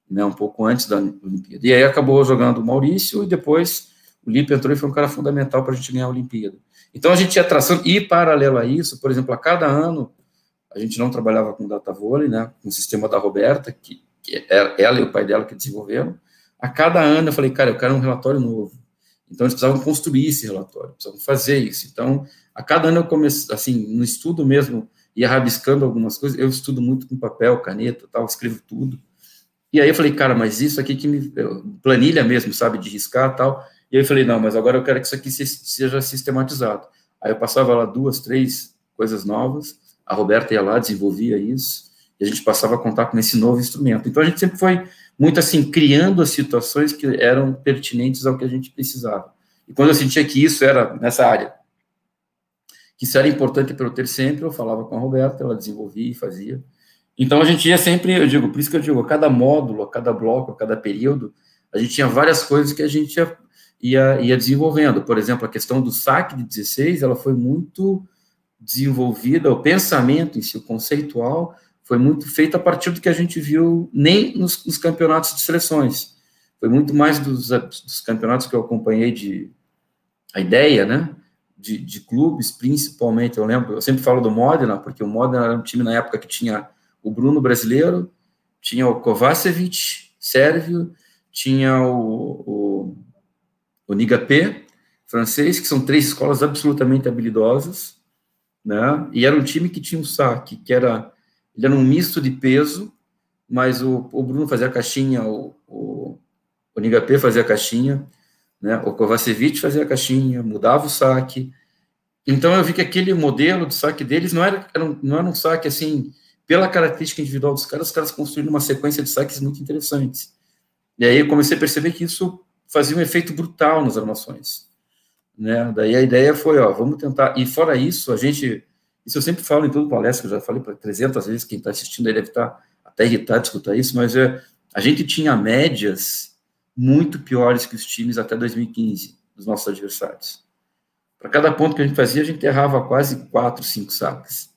né, um pouco antes da Olimpíada. E aí acabou jogando o Maurício, e depois o Lipe entrou e foi um cara fundamental para a gente ganhar a Olimpíada. Então, a gente ia traçando, e paralelo a isso, por exemplo, a cada ano, a gente não trabalhava com data vôlei, né, com o sistema da Roberta, que, que é ela e o pai dela que desenvolveram, a cada ano eu falei, cara, eu quero um relatório novo. Então, eles precisavam construir esse relatório, precisavam fazer isso. Então, a cada ano eu comecei, assim, no estudo mesmo, ia rabiscando algumas coisas, eu estudo muito com papel, caneta, tal, escrevo tudo. E aí eu falei, cara, mas isso aqui que me... Planilha mesmo, sabe, de riscar tal. E aí eu falei, não, mas agora eu quero que isso aqui seja sistematizado. Aí eu passava lá duas, três coisas novas, a Roberta ia lá, desenvolvia isso, e a gente passava a contar com esse novo instrumento. Então a gente sempre foi muito assim, criando as situações que eram pertinentes ao que a gente precisava. E quando eu sentia que isso era nessa área, que isso era importante para eu ter sempre, eu falava com a Roberta, ela desenvolvia e fazia. Então a gente ia sempre, eu digo, por isso que eu digo, a cada módulo, a cada bloco, a cada período, a gente tinha várias coisas que a gente ia, ia, ia desenvolvendo. Por exemplo, a questão do saque de 16, ela foi muito desenvolvida, o pensamento em si, o conceitual, foi muito feito a partir do que a gente viu nem nos, nos campeonatos de seleções. Foi muito mais dos, dos, campeonatos que eu acompanhei de a ideia, né? De, de, clubes, principalmente. Eu lembro, eu sempre falo do Modena, porque o Modena era um time na época que tinha o Bruno brasileiro, tinha o Kovacevic, sérvio, tinha o, o, o Niga P, francês, que são três escolas absolutamente habilidosas, né? E era um time que tinha um saque, que era ele era um misto de peso, mas o, o Bruno fazia a caixinha, o, o, o fazia a caixinha, né? o Kovacevic fazia a caixinha, mudava o saque. Então eu vi que aquele modelo de saque deles não era, era um, não era um saque assim, pela característica individual dos caras, os caras construíram uma sequência de saques muito interessantes. E aí eu comecei a perceber que isso fazia um efeito brutal nas armações. Né? Daí a ideia foi, ó, vamos tentar. E fora isso, a gente isso eu sempre falo em toda palestra, eu já falei para 300 vezes, quem está assistindo aí deve estar tá até irritado de escutar isso, mas é, a gente tinha médias muito piores que os times até 2015, dos nossos adversários. Para cada ponto que a gente fazia, a gente errava quase 4, 5 saques.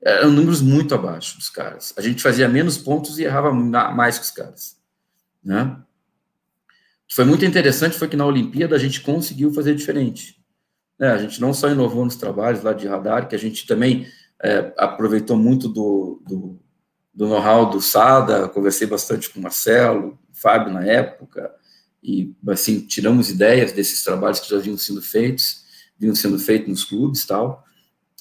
Eram números muito abaixo dos caras. A gente fazia menos pontos e errava mais que os caras. Né? Foi muito interessante foi que na Olimpíada a gente conseguiu fazer diferente. É, a gente não só inovou nos trabalhos lá de radar, que a gente também é, aproveitou muito do, do, do know-how do SADA, conversei bastante com o Marcelo, o Fábio na época, e assim, tiramos ideias desses trabalhos que já vinham sendo feitos, vinham sendo feitos nos clubes tal,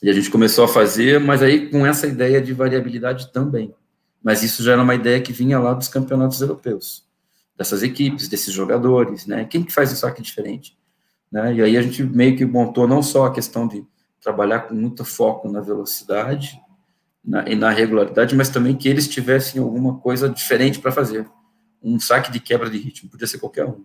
e a gente começou a fazer, mas aí com essa ideia de variabilidade também. Mas isso já era uma ideia que vinha lá dos campeonatos europeus, dessas equipes, desses jogadores, né? Quem que faz um saque diferente? Né? E aí a gente meio que montou não só a questão de trabalhar com muito foco na velocidade na, e na regularidade, mas também que eles tivessem alguma coisa diferente para fazer. Um saque de quebra de ritmo, podia ser qualquer um.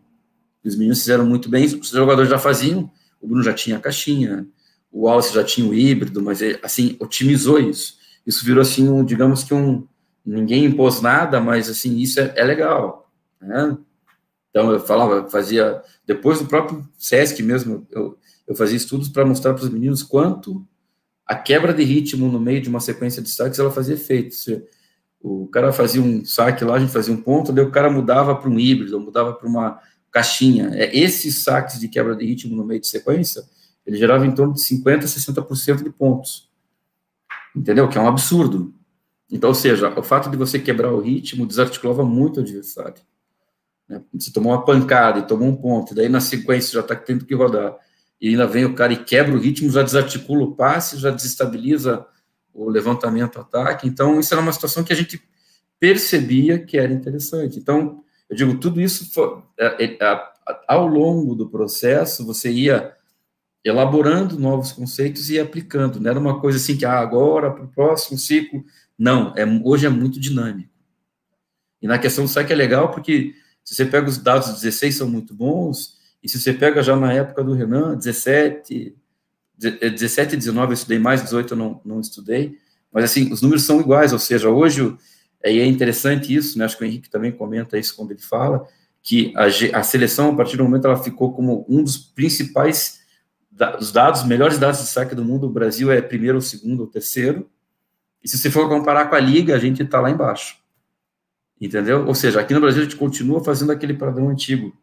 Os meninos fizeram muito bem, os jogadores já faziam, o Bruno já tinha a caixinha, o Alce já tinha o híbrido, mas ele, assim, otimizou isso. Isso virou assim, um, digamos que um, ninguém impôs nada, mas assim, isso é, é legal, né? Então, eu falava, fazia, depois do próprio SESC mesmo, eu, eu fazia estudos para mostrar para os meninos quanto a quebra de ritmo no meio de uma sequência de saques, ela fazia efeito. O cara fazia um saque lá, a gente fazia um ponto, daí o cara mudava para um híbrido, mudava para uma caixinha. É, esses saques de quebra de ritmo no meio de sequência, ele gerava em torno de 50%, 60% de pontos. Entendeu? Que é um absurdo. Então, ou seja, o fato de você quebrar o ritmo desarticulava muito o adversário. Né? Você tomou uma pancada e tomou um ponto, daí na sequência já está tendo que rodar, e ainda vem o cara e quebra o ritmo, já desarticula o passe, já desestabiliza o levantamento, ataque. Então, isso era uma situação que a gente percebia que era interessante. Então, eu digo, tudo isso foi, é, é, ao longo do processo, você ia elaborando novos conceitos e aplicando. Não era uma coisa assim que ah, agora, para o próximo ciclo. Não, é, hoje é muito dinâmico. E na questão do saque é legal porque se você pega os dados 16 são muito bons, e se você pega já na época do Renan, 17, 17 e 19 eu estudei mais, 18 eu não, não estudei, mas assim, os números são iguais, ou seja, hoje, é, e é interessante isso, né, acho que o Henrique também comenta isso quando ele fala, que a, a seleção, a partir do momento, ela ficou como um dos principais, os dados, melhores dados de saque do mundo, o Brasil é primeiro, ou segundo, ou terceiro, e se você for comparar com a Liga, a gente está lá embaixo. Entendeu? Ou seja, aqui no Brasil a gente continua fazendo aquele padrão antigo,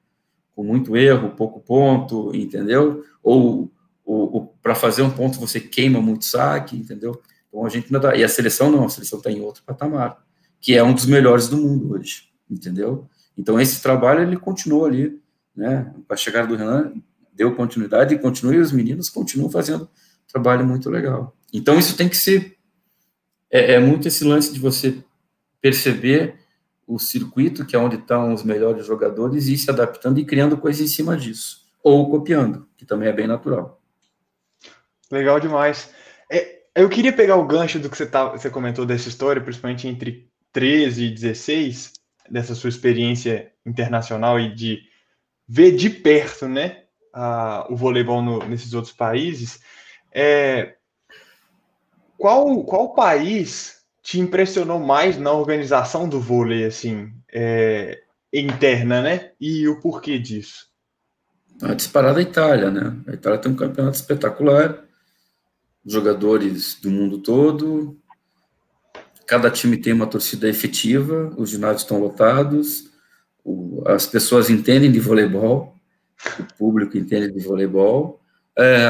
com muito erro, pouco ponto, entendeu? Ou, ou, para fazer um ponto você queima muito saque, entendeu? Então a gente ainda dá. E a seleção não, a seleção está em outro patamar, que é um dos melhores do mundo hoje, entendeu? Então esse trabalho ele continua ali né? A chegada do Renan, deu continuidade e continua, e os meninos continuam fazendo trabalho muito legal. Então, isso tem que ser. É, é muito esse lance de você perceber o circuito, que é onde estão os melhores jogadores, e se adaptando e criando coisas em cima disso. Ou copiando, que também é bem natural. Legal demais. É, eu queria pegar o gancho do que você, tá, você comentou dessa história, principalmente entre 13 e 16, dessa sua experiência internacional e de ver de perto, né, a, o voleibol no, nesses outros países. É, qual, qual país te impressionou mais na organização do vôlei, assim, é, interna, né? E o porquê disso? A disparada a Itália, né? A Itália tem um campeonato espetacular, jogadores do mundo todo, cada time tem uma torcida efetiva, os ginásios estão lotados, o, as pessoas entendem de voleibol, o público entende de voleibol. É,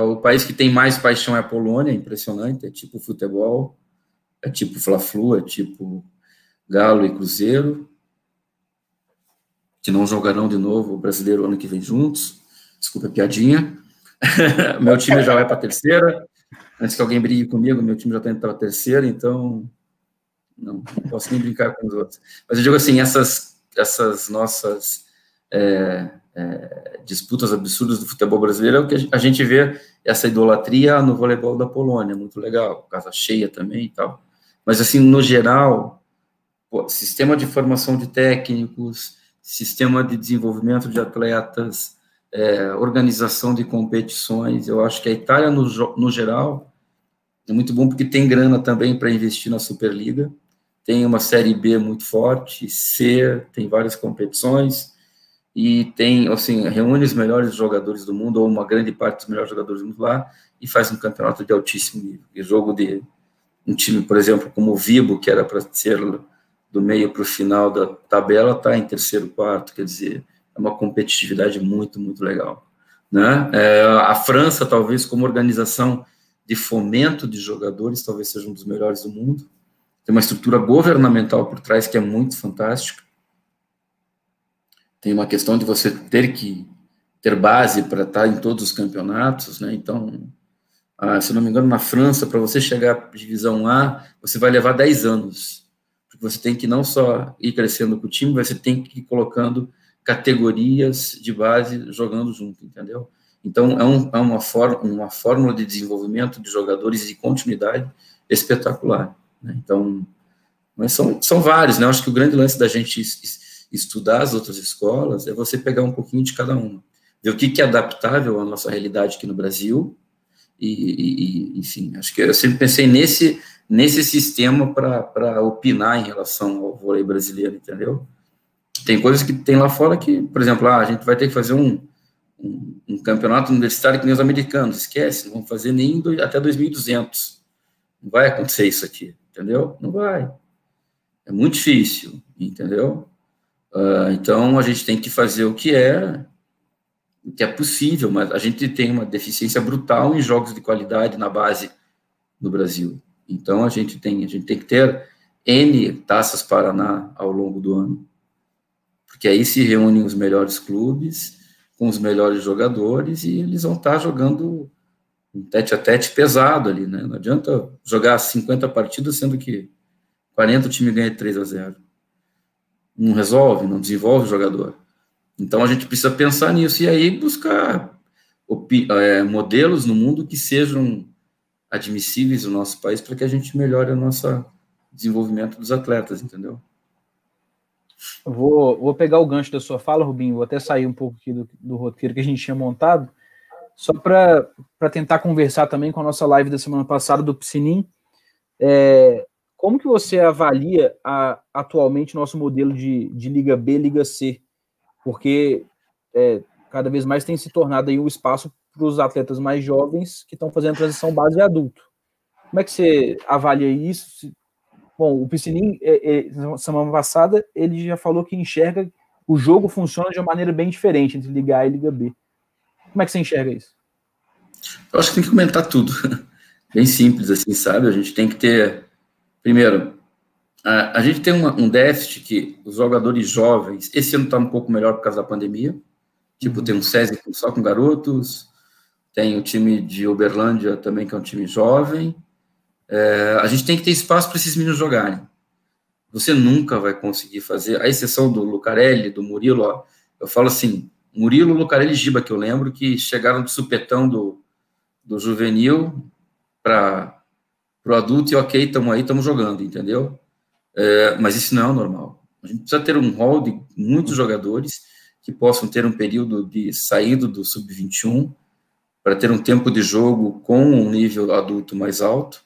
o país que tem mais paixão é a Polônia, impressionante, é tipo futebol, é tipo Fla-Flu, é tipo Galo e Cruzeiro, que não jogarão de novo o brasileiro ano que vem juntos. Desculpa a piadinha. meu time já vai para a terceira. Antes que alguém brigue comigo, meu time já está indo para a terceira, então não, não, posso nem brincar com os outros. Mas eu digo assim, essas, essas nossas é, é, disputas absurdas do futebol brasileiro é o que a gente vê essa idolatria no voleibol da Polônia, muito legal, casa cheia também e tal. Mas, assim, no geral, sistema de formação de técnicos, sistema de desenvolvimento de atletas, é, organização de competições, eu acho que a Itália, no, no geral, é muito bom porque tem grana também para investir na Superliga, tem uma Série B muito forte, C, tem várias competições, e tem, assim, reúne os melhores jogadores do mundo, ou uma grande parte dos melhores jogadores do mundo lá, e faz um campeonato de altíssimo nível. E jogo de um time, por exemplo, como o Vibo, que era para ser do meio para o final da tabela, está em terceiro, quarto, quer dizer, é uma competitividade muito, muito legal. Né? É, a França, talvez, como organização de fomento de jogadores, talvez seja um dos melhores do mundo. Tem uma estrutura governamental por trás que é muito fantástica. Tem uma questão de você ter que ter base para estar em todos os campeonatos, né? Então, ah, se não me engano, na França, para você chegar à divisão A, você vai levar 10 anos. Porque você tem que não só ir crescendo com o time, você tem que ir colocando categorias de base jogando junto, entendeu? Então, é, um, é uma, for, uma fórmula de desenvolvimento de jogadores de continuidade espetacular. Né? Então, mas são, são vários, né? Eu acho que o grande lance da gente estudar as outras escolas é você pegar um pouquinho de cada uma. Ver o que, que é adaptável à nossa realidade aqui no Brasil, e, e, enfim, acho que eu sempre pensei nesse, nesse sistema para opinar em relação ao vôlei brasileiro, entendeu? Tem coisas que tem lá fora que, por exemplo, ah, a gente vai ter que fazer um, um, um campeonato universitário que nem os americanos, esquece, não vão fazer nem do, até 2200. Não vai acontecer isso aqui, entendeu? Não vai. É muito difícil, entendeu? Uh, então a gente tem que fazer o que é que é possível, mas a gente tem uma deficiência brutal em jogos de qualidade na base no Brasil. Então a gente tem, a gente tem que ter N taças Paraná ao longo do ano, porque aí se reúnem os melhores clubes com os melhores jogadores e eles vão estar jogando um tete a tete pesado ali, né? Não adianta jogar 50 partidas sendo que 40 o time ganha 3 a 0. Não resolve, não desenvolve o jogador. Então a gente precisa pensar nisso e aí buscar é, modelos no mundo que sejam admissíveis no nosso país para que a gente melhore o nosso desenvolvimento dos atletas, entendeu? Vou, vou pegar o gancho da sua fala, Rubinho, vou até sair um pouco aqui do, do roteiro que a gente tinha montado, só para tentar conversar também com a nossa live da semana passada do Piscinim. É, como que você avalia a, atualmente nosso modelo de, de Liga B, Liga C? Porque é, cada vez mais tem se tornado aí um espaço para os atletas mais jovens que estão fazendo transição base adulto. Como é que você avalia isso? Bom, o Piscinim, é, é, semana passada, ele já falou que enxerga o jogo funciona de uma maneira bem diferente entre Liga A e Liga B. Como é que você enxerga isso? Eu acho que tem que comentar tudo. Bem simples, assim, sabe? A gente tem que ter, primeiro, a, a gente tem uma, um déficit que os jogadores jovens, esse ano está um pouco melhor por causa da pandemia, Tipo, uhum. tem um SESI só com garotos, tem o time de Uberlândia também, que é um time jovem. É, a gente tem que ter espaço para esses meninos jogarem. Você nunca vai conseguir fazer, a exceção do Lucarelli, do Murilo, ó, eu falo assim, Murilo, Lucarelli e Giba, que eu lembro, que chegaram de supetão do, do juvenil para o adulto e ok, estamos aí, estamos jogando, entendeu? É, mas isso não é o normal. A gente precisa ter um rol de muitos jogadores que possam ter um período de saída do sub-21 para ter um tempo de jogo com um nível adulto mais alto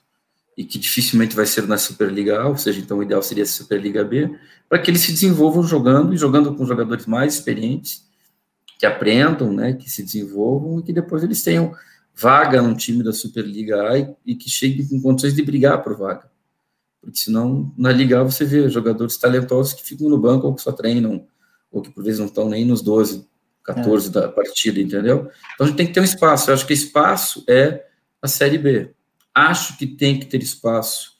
e que dificilmente vai ser na Superliga A, ou seja, então o ideal seria a Superliga B, para que eles se desenvolvam jogando e jogando com jogadores mais experientes, que aprendam, né, que se desenvolvam e que depois eles tenham vaga num time da Superliga A e, e que cheguem com condições de brigar por vaga. Porque senão, na Liga A, você vê jogadores talentosos que ficam no banco ou que só treinam, ou que por vezes não estão nem nos 12, 14 é. da partida, entendeu? Então a gente tem que ter um espaço. Eu acho que espaço é a Série B. Acho que tem que ter espaço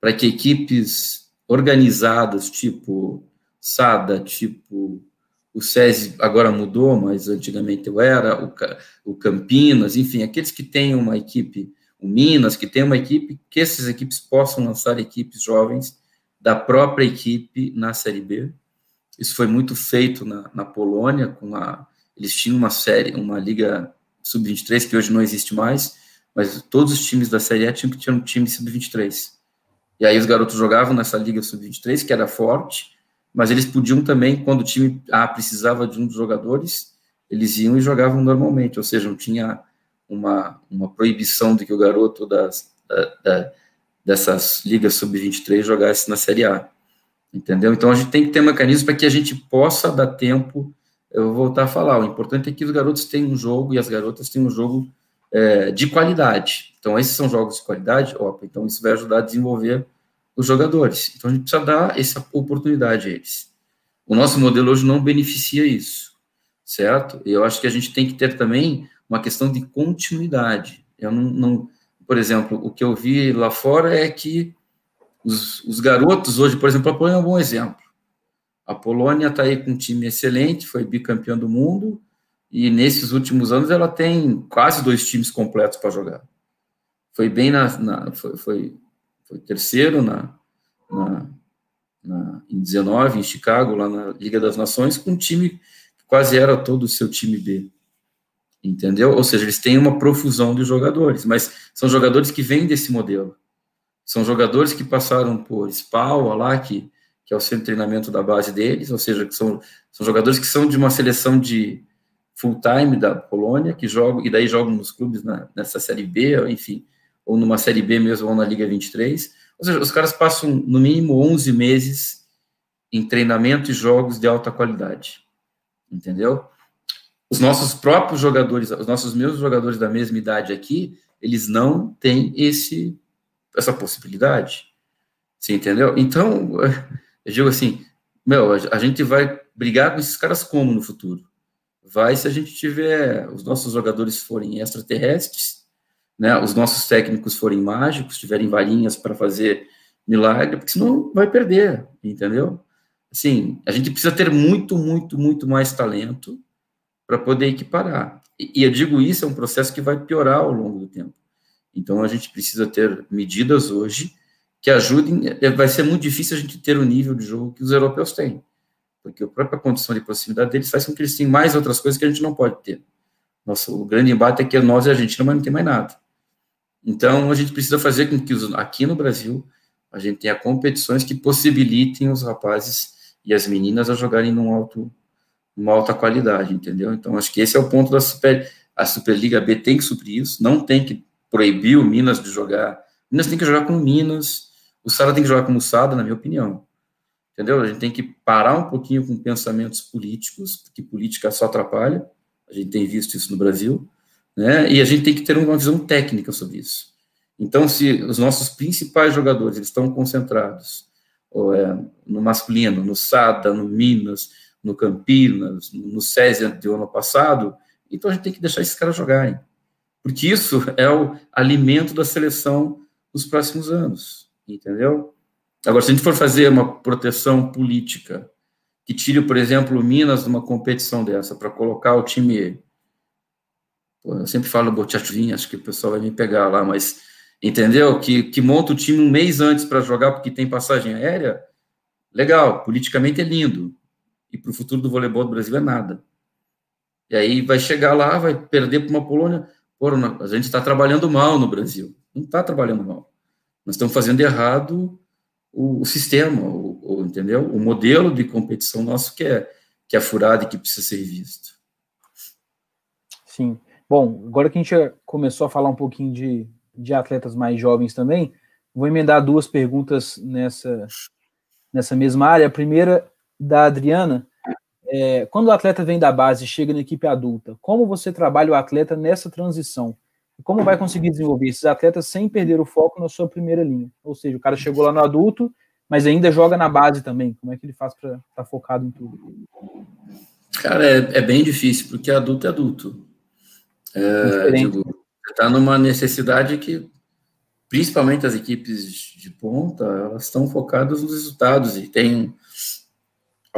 para que equipes organizadas, tipo SADA, tipo o SESI agora mudou, mas antigamente eu era, o, o Campinas, enfim, aqueles que têm uma equipe, o Minas, que tem uma equipe, que essas equipes possam lançar equipes jovens da própria equipe na Série B. Isso foi muito feito na, na Polônia, com a, eles tinham uma série, uma liga sub-23, que hoje não existe mais, mas todos os times da Série A tinham que ter um time sub-23. E aí os garotos jogavam nessa liga sub-23, que era forte, mas eles podiam também, quando o time A precisava de um dos jogadores, eles iam e jogavam normalmente, ou seja, não tinha uma, uma proibição de que o garoto das, da, da, dessas ligas sub-23 jogasse na Série A, entendeu? Então a gente tem que ter mecanismos para que a gente possa dar tempo, eu vou voltar a falar, o importante é que os garotos tenham um jogo e as garotas tenham um jogo é, de qualidade. Então esses são jogos de qualidade, opa, então isso vai ajudar a desenvolver os jogadores. Então a gente precisa dar essa oportunidade a eles. O nosso modelo hoje não beneficia isso, certo? E eu acho que a gente tem que ter também uma questão de continuidade. Eu não, não por exemplo, o que eu vi lá fora é que os, os garotos hoje, por exemplo, a Polônia é um bom exemplo. A Polônia está aí com um time excelente, foi bicampeão do mundo, e nesses últimos anos ela tem quase dois times completos para jogar. Foi bem na, na foi, foi foi terceiro na, na, na, em 19, em Chicago, lá na Liga das Nações, com um time que quase era todo o seu time B. Entendeu? Ou seja, eles têm uma profusão de jogadores, mas são jogadores que vêm desse modelo. São jogadores que passaram por SPAL, lá, que, que é o centro de treinamento da base deles, ou seja, que são, são jogadores que são de uma seleção de full-time da Polônia, que jogam, e daí jogam nos clubes na, nessa Série B, enfim, ou numa Série B mesmo, ou na Liga 23. Ou seja, os caras passam no mínimo 11 meses em treinamento e jogos de alta qualidade. Entendeu? Os nossos próprios jogadores, os nossos mesmos jogadores da mesma idade aqui, eles não têm esse essa possibilidade. Você entendeu? Então, eu digo assim, meu, a gente vai brigar com esses caras como no futuro? Vai se a gente tiver, os nossos jogadores forem extraterrestres, né, os nossos técnicos forem mágicos, tiverem varinhas para fazer milagre, porque senão vai perder, entendeu? Assim, a gente precisa ter muito, muito, muito mais talento para poder equiparar. E, e eu digo isso, é um processo que vai piorar ao longo do tempo. Então, a gente precisa ter medidas hoje que ajudem. É, vai ser muito difícil a gente ter o nível de jogo que os europeus têm, porque a própria condição de proximidade deles faz com que eles tenham mais outras coisas que a gente não pode ter. Nossa, o grande embate é que nós e a Argentina não tem mais nada. Então, a gente precisa fazer com que aqui no Brasil a gente tenha competições que possibilitem os rapazes e as meninas a jogarem num alto, numa alta qualidade, entendeu? Então, acho que esse é o ponto da Super, a Superliga B tem que suprir isso, não tem que proibir o Minas de jogar. Minas tem que jogar com Minas, o Sara tem que jogar como Sada, na minha opinião. Entendeu? A gente tem que parar um pouquinho com pensamentos políticos, porque política só atrapalha. A gente tem visto isso no Brasil né? E a gente tem que ter uma visão técnica sobre isso. Então, se os nossos principais jogadores eles estão concentrados ou, é, no masculino, no Sada, no Minas, no Campinas, no César do ano passado, então a gente tem que deixar esses caras jogarem. Porque isso é o alimento da seleção nos próximos anos, entendeu? Agora, se a gente for fazer uma proteção política que tire, por exemplo, o Minas de uma competição dessa, para colocar o time. Pô, eu sempre falo Botiachvin, acho que o pessoal vai me pegar lá, mas entendeu? Que, que monta o time um mês antes para jogar porque tem passagem aérea, legal, politicamente é lindo. E para o futuro do voleibol do Brasil é nada. E aí vai chegar lá, vai perder para uma Polônia. Pô, a gente está trabalhando mal no Brasil. Não está trabalhando mal. Nós estamos fazendo errado o, o sistema, o, o, entendeu? O modelo de competição nosso que é, que é furado e que precisa ser visto. Sim. Bom, agora que a gente começou a falar um pouquinho de, de atletas mais jovens também, vou emendar duas perguntas nessa, nessa mesma área. A primeira, da Adriana, é, quando o atleta vem da base e chega na equipe adulta, como você trabalha o atleta nessa transição? E como vai conseguir desenvolver esses atletas sem perder o foco na sua primeira linha? Ou seja, o cara chegou lá no adulto, mas ainda joga na base também. Como é que ele faz para estar tá focado em tudo? Cara, é, é, bem difícil, porque adulto é adulto. É, digo, está numa necessidade que, principalmente as equipes de ponta, elas estão focadas nos resultados e tem,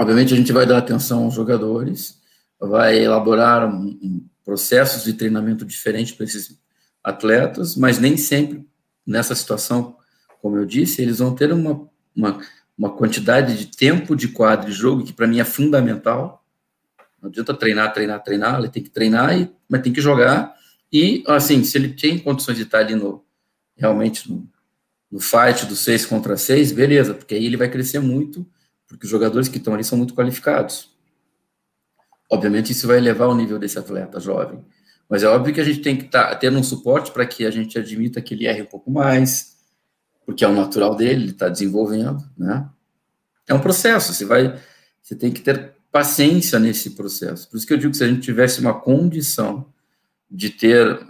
obviamente, a gente vai dar atenção aos jogadores, vai elaborar um, um processos de treinamento diferentes para esses atletas, mas nem sempre nessa situação, como eu disse, eles vão ter uma, uma, uma quantidade de tempo de quadro de jogo que para mim é fundamental. Não adianta treinar, treinar, treinar, ele tem que treinar, e, mas tem que jogar. E, assim, se ele tem condições de estar ali no, realmente no, no fight do 6 contra 6, beleza, porque aí ele vai crescer muito, porque os jogadores que estão ali são muito qualificados. Obviamente, isso vai elevar o nível desse atleta jovem. Mas é óbvio que a gente tem que estar tá, tendo um suporte para que a gente admita que ele erre um pouco mais, porque é o natural dele, ele está desenvolvendo, né? É um processo, você vai, você tem que ter paciência nesse processo. Por isso que eu digo que se a gente tivesse uma condição de ter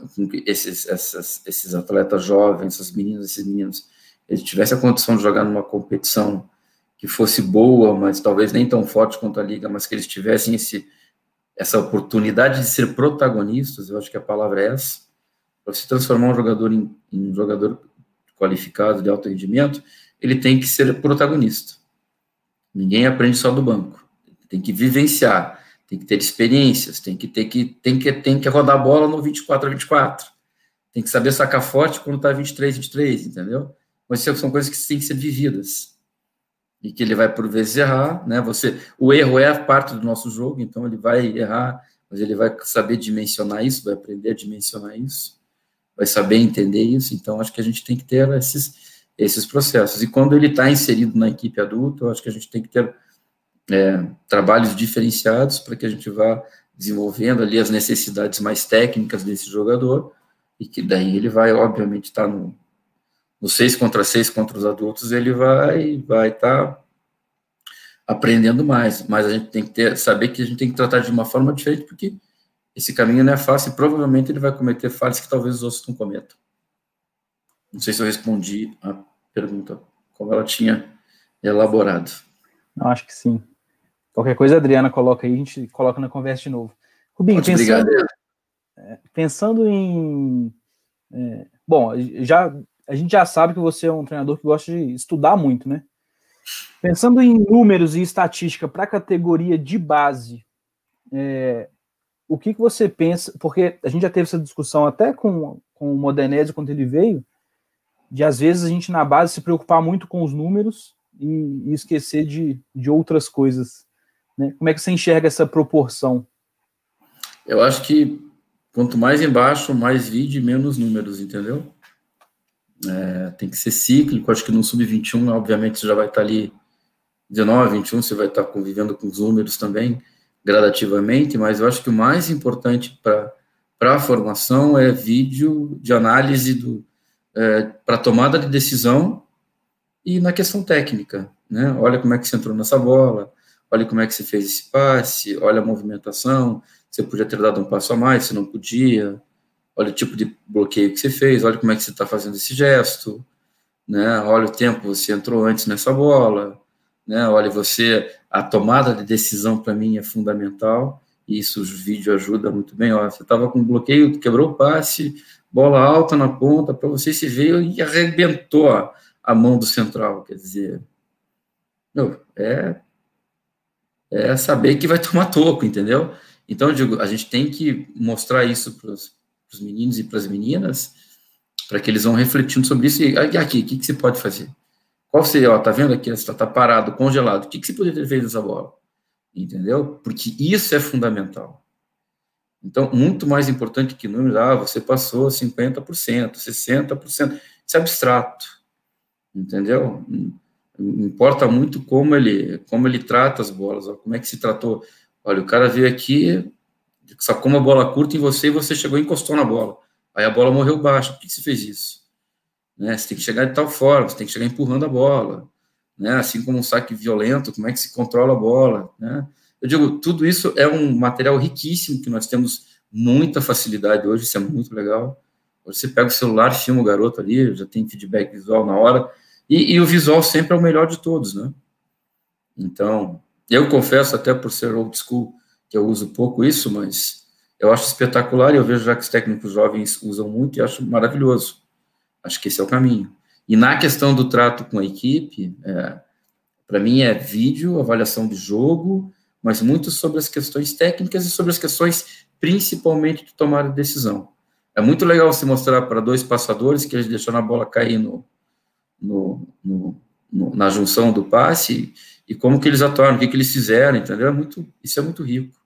esses, essas, esses atletas jovens, essas meninas, esses meninos, eles tivessem a condição de jogar numa competição que fosse boa, mas talvez nem tão forte quanto a liga, mas que eles tivessem esse, essa oportunidade de ser protagonistas, eu acho que a palavra é essa, para se transformar um jogador em, em um jogador qualificado, de alto rendimento, ele tem que ser protagonista. Ninguém aprende só do banco. Tem que vivenciar, tem que ter experiências, tem que ter que tem que tem que rodar a bola no 24 a 24. Tem que saber sacar forte quando tá 23 23, entendeu? Mas são coisas que têm que ser vividas. E que ele vai por vezes errar, né? Você, o erro é parte do nosso jogo, então ele vai errar, mas ele vai saber dimensionar isso, vai aprender a dimensionar isso vai saber entender isso. Então, acho que a gente tem que ter esses, esses processos. E quando ele está inserido na equipe adulta, acho que a gente tem que ter é, trabalhos diferenciados para que a gente vá desenvolvendo ali as necessidades mais técnicas desse jogador e que daí ele vai, obviamente, estar tá no, no seis contra seis contra os adultos, ele vai vai estar tá aprendendo mais, mas a gente tem que ter, saber que a gente tem que tratar de uma forma diferente, porque esse caminho não é fácil e provavelmente ele vai cometer falhas que talvez os outros não cometam. Não sei se eu respondi a pergunta como ela tinha elaborado. Eu acho que sim. Qualquer coisa a Adriana coloca aí, a gente coloca na conversa de novo. Rubinho, pensando, é, pensando em. É, bom, já, a gente já sabe que você é um treinador que gosta de estudar muito, né? Pensando em números e estatística para a categoria de base, é, o que, que você pensa, porque a gente já teve essa discussão até com, com o Modernese quando ele veio, de às vezes a gente na base se preocupar muito com os números e, e esquecer de, de outras coisas. Né? Como é que você enxerga essa proporção? Eu acho que quanto mais embaixo, mais vídeo, menos números, entendeu? É, tem que ser cíclico, acho que no sub-21, obviamente, você já vai estar ali 19, 21, você vai estar convivendo com os números também, gradativamente, mas eu acho que o mais importante para a formação é vídeo de análise do é, para tomada de decisão e na questão técnica, né? Olha como é que você entrou nessa bola, olha como é que você fez esse passe, olha a movimentação, você podia ter dado um passo a mais, você não podia, olha o tipo de bloqueio que você fez, olha como é que você está fazendo esse gesto, né? Olha o tempo você entrou antes nessa bola, né? Olha, você a tomada de decisão para mim é fundamental. E isso o vídeo ajuda muito bem. Ó, você estava com bloqueio, quebrou o passe, bola alta na ponta, para você se veio e arrebentou a mão do central. Quer dizer, meu, é é saber que vai tomar toco, entendeu? Então, digo, a gente tem que mostrar isso para os meninos e para as meninas, para que eles vão refletindo sobre isso. E aqui, o que, que você pode fazer? Qual seria, ó, tá vendo aqui, está tá parado, congelado, o que, que você poderia ter feito dessa bola? Entendeu? Porque isso é fundamental. Então, muito mais importante que números, ah, você passou 50%, 60%, isso é abstrato, entendeu? Importa muito como ele, como ele trata as bolas, ó, como é que se tratou. Olha, o cara veio aqui, sacou uma bola curta em você e você chegou e encostou na bola. Aí a bola morreu baixa. Por que você fez isso? Né? Você tem que chegar de tal forma, você tem que chegar empurrando a bola. Né? Assim como um saque violento, como é que se controla a bola, né? Eu digo, tudo isso é um material riquíssimo que nós temos muita facilidade hoje, isso é muito legal. Você pega o celular, filma o garoto ali, já tem feedback visual na hora, e, e, o visual sempre é o melhor de todos, né? Então, eu confesso, até por ser old school, que eu uso pouco isso, mas eu acho espetacular e eu vejo já que os técnicos jovens usam muito e acho maravilhoso. Acho que esse é o caminho. E na questão do trato com a equipe, é, para mim é vídeo, avaliação de jogo, mas muito sobre as questões técnicas e sobre as questões principalmente de tomar decisão. É muito legal você mostrar para dois passadores que eles deixaram a bola cair no, no, no, no, na junção do passe e como que eles atuaram, o que, que eles fizeram, entendeu? É muito, isso é muito rico.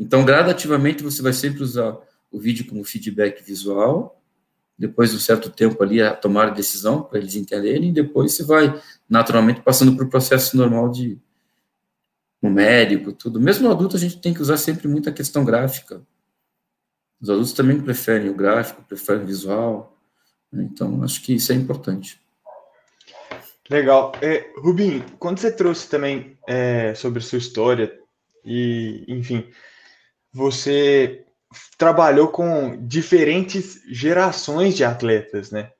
Então, gradativamente, você vai sempre usar o vídeo como feedback visual, depois de um certo tempo ali, a tomar a decisão para eles entenderem, e depois você vai naturalmente passando para o processo normal de, numérico, tudo. Mesmo no adulto, a gente tem que usar sempre muita questão gráfica. Os adultos também preferem o gráfico, preferem o visual. Né? Então, acho que isso é importante. Legal. É, Rubim, quando você trouxe também é, sobre sua história, e, enfim, você trabalhou com diferentes gerações de atletas, né?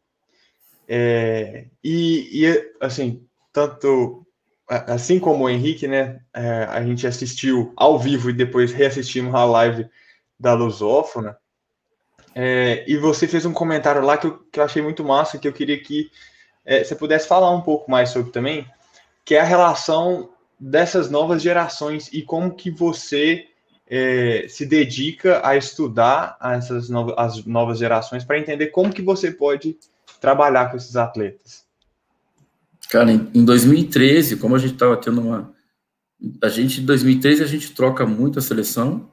É, e, e, assim, tanto assim como o Henrique, né, é, a gente assistiu ao vivo e depois reassistimos a live da Lusófona, é, e você fez um comentário lá que eu, que eu achei muito massa, que eu queria que é, você pudesse falar um pouco mais sobre também, que é a relação dessas novas gerações e como que você é, se dedica a estudar essas novas, as novas gerações para entender como que você pode trabalhar com esses atletas. Cara, em 2013, como a gente estava tendo uma. A gente, em 2013, a gente troca muito a seleção,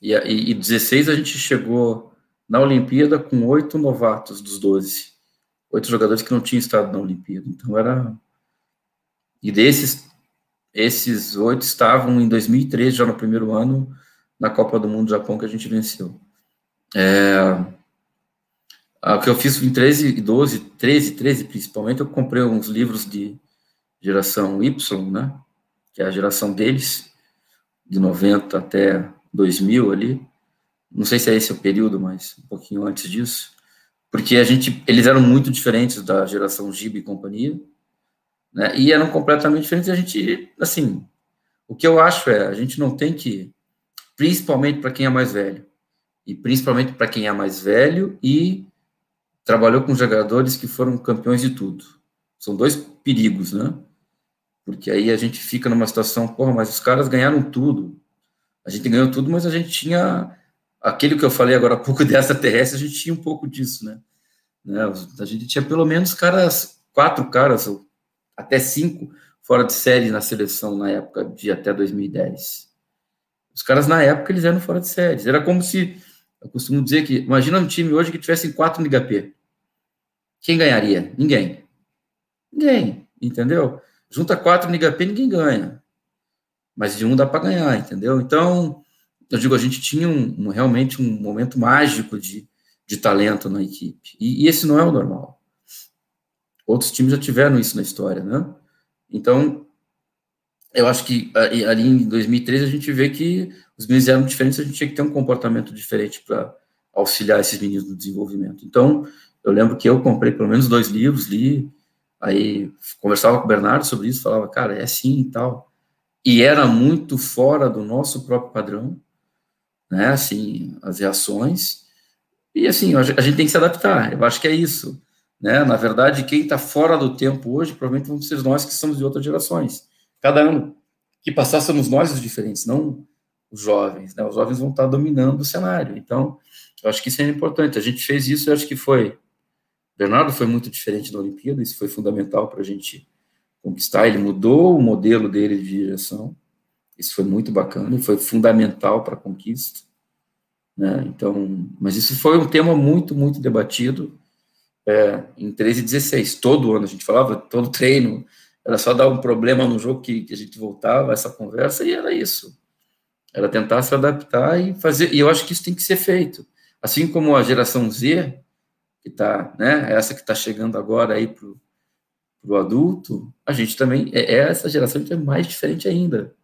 e, e, e 16 a gente chegou na Olimpíada com oito novatos dos 12. Oito jogadores que não tinham estado na Olimpíada. Então era. E desses, esses oito estavam em 2013, já no primeiro ano, na Copa do Mundo do Japão que a gente venceu. É, o que eu fiz em 13 e 12, 13, 13 principalmente, eu comprei uns livros de geração Y, né? Que é a geração deles, de 90 até 2000 ali. Não sei se é esse o período, mas um pouquinho antes disso. Porque a gente, eles eram muito diferentes da geração Gibi e companhia, né? E eram completamente diferentes. A gente, assim, o que eu acho é, a gente não tem que, principalmente para quem é mais velho, e principalmente para quem é mais velho e trabalhou com jogadores que foram campeões de tudo. São dois perigos, né? Porque aí a gente fica numa situação, porra, mas os caras ganharam tudo. A gente ganhou tudo, mas a gente tinha aquele que eu falei agora há pouco dessa terrestre, a gente tinha um pouco disso, né? né? A gente tinha pelo menos caras, quatro caras, ou até cinco, fora de série na seleção na época de até 2010. Os caras na época eles eram fora de série. Era como se eu costumo dizer que, imagina um time hoje que tivesse quatro Liga P. Quem ganharia? Ninguém. Ninguém, entendeu? Junta quatro Liga P, ninguém ganha. Mas de um dá para ganhar, entendeu? Então, eu digo, a gente tinha um, um, realmente um momento mágico de, de talento na equipe. E, e esse não é o normal. Outros times já tiveram isso na história, né? Então, eu acho que ali em 2013 a gente vê que os meninos eram diferentes, a gente tinha que ter um comportamento diferente para auxiliar esses meninos no desenvolvimento. Então, eu lembro que eu comprei pelo menos dois livros, li, aí conversava com o Bernardo sobre isso, falava, cara, é assim e tal. E era muito fora do nosso próprio padrão, né, assim, as reações. E assim, a gente tem que se adaptar, eu acho que é isso. Né? Na verdade, quem está fora do tempo hoje, provavelmente vamos ser nós que somos de outras gerações cada ano que passássemos nós os diferentes, não os jovens, né? Os jovens vão estar dominando o cenário. Então, eu acho que isso é importante. A gente fez isso, eu acho que foi. Bernardo foi muito diferente na Olimpíada, isso foi fundamental para a gente conquistar. Ele mudou o modelo dele de direção, isso foi muito bacana foi fundamental para a conquista. Né? Então, mas isso foi um tema muito, muito debatido é, em 13 e 16. Todo ano a gente falava, todo treino, era só dar um problema no jogo que, que a gente voltava essa conversa e era isso. Era tentar se adaptar e fazer. E eu acho que isso tem que ser feito. Assim como a geração Z, que está, né, essa que está chegando agora aí para o adulto, a gente também, é, é essa geração que é mais diferente ainda.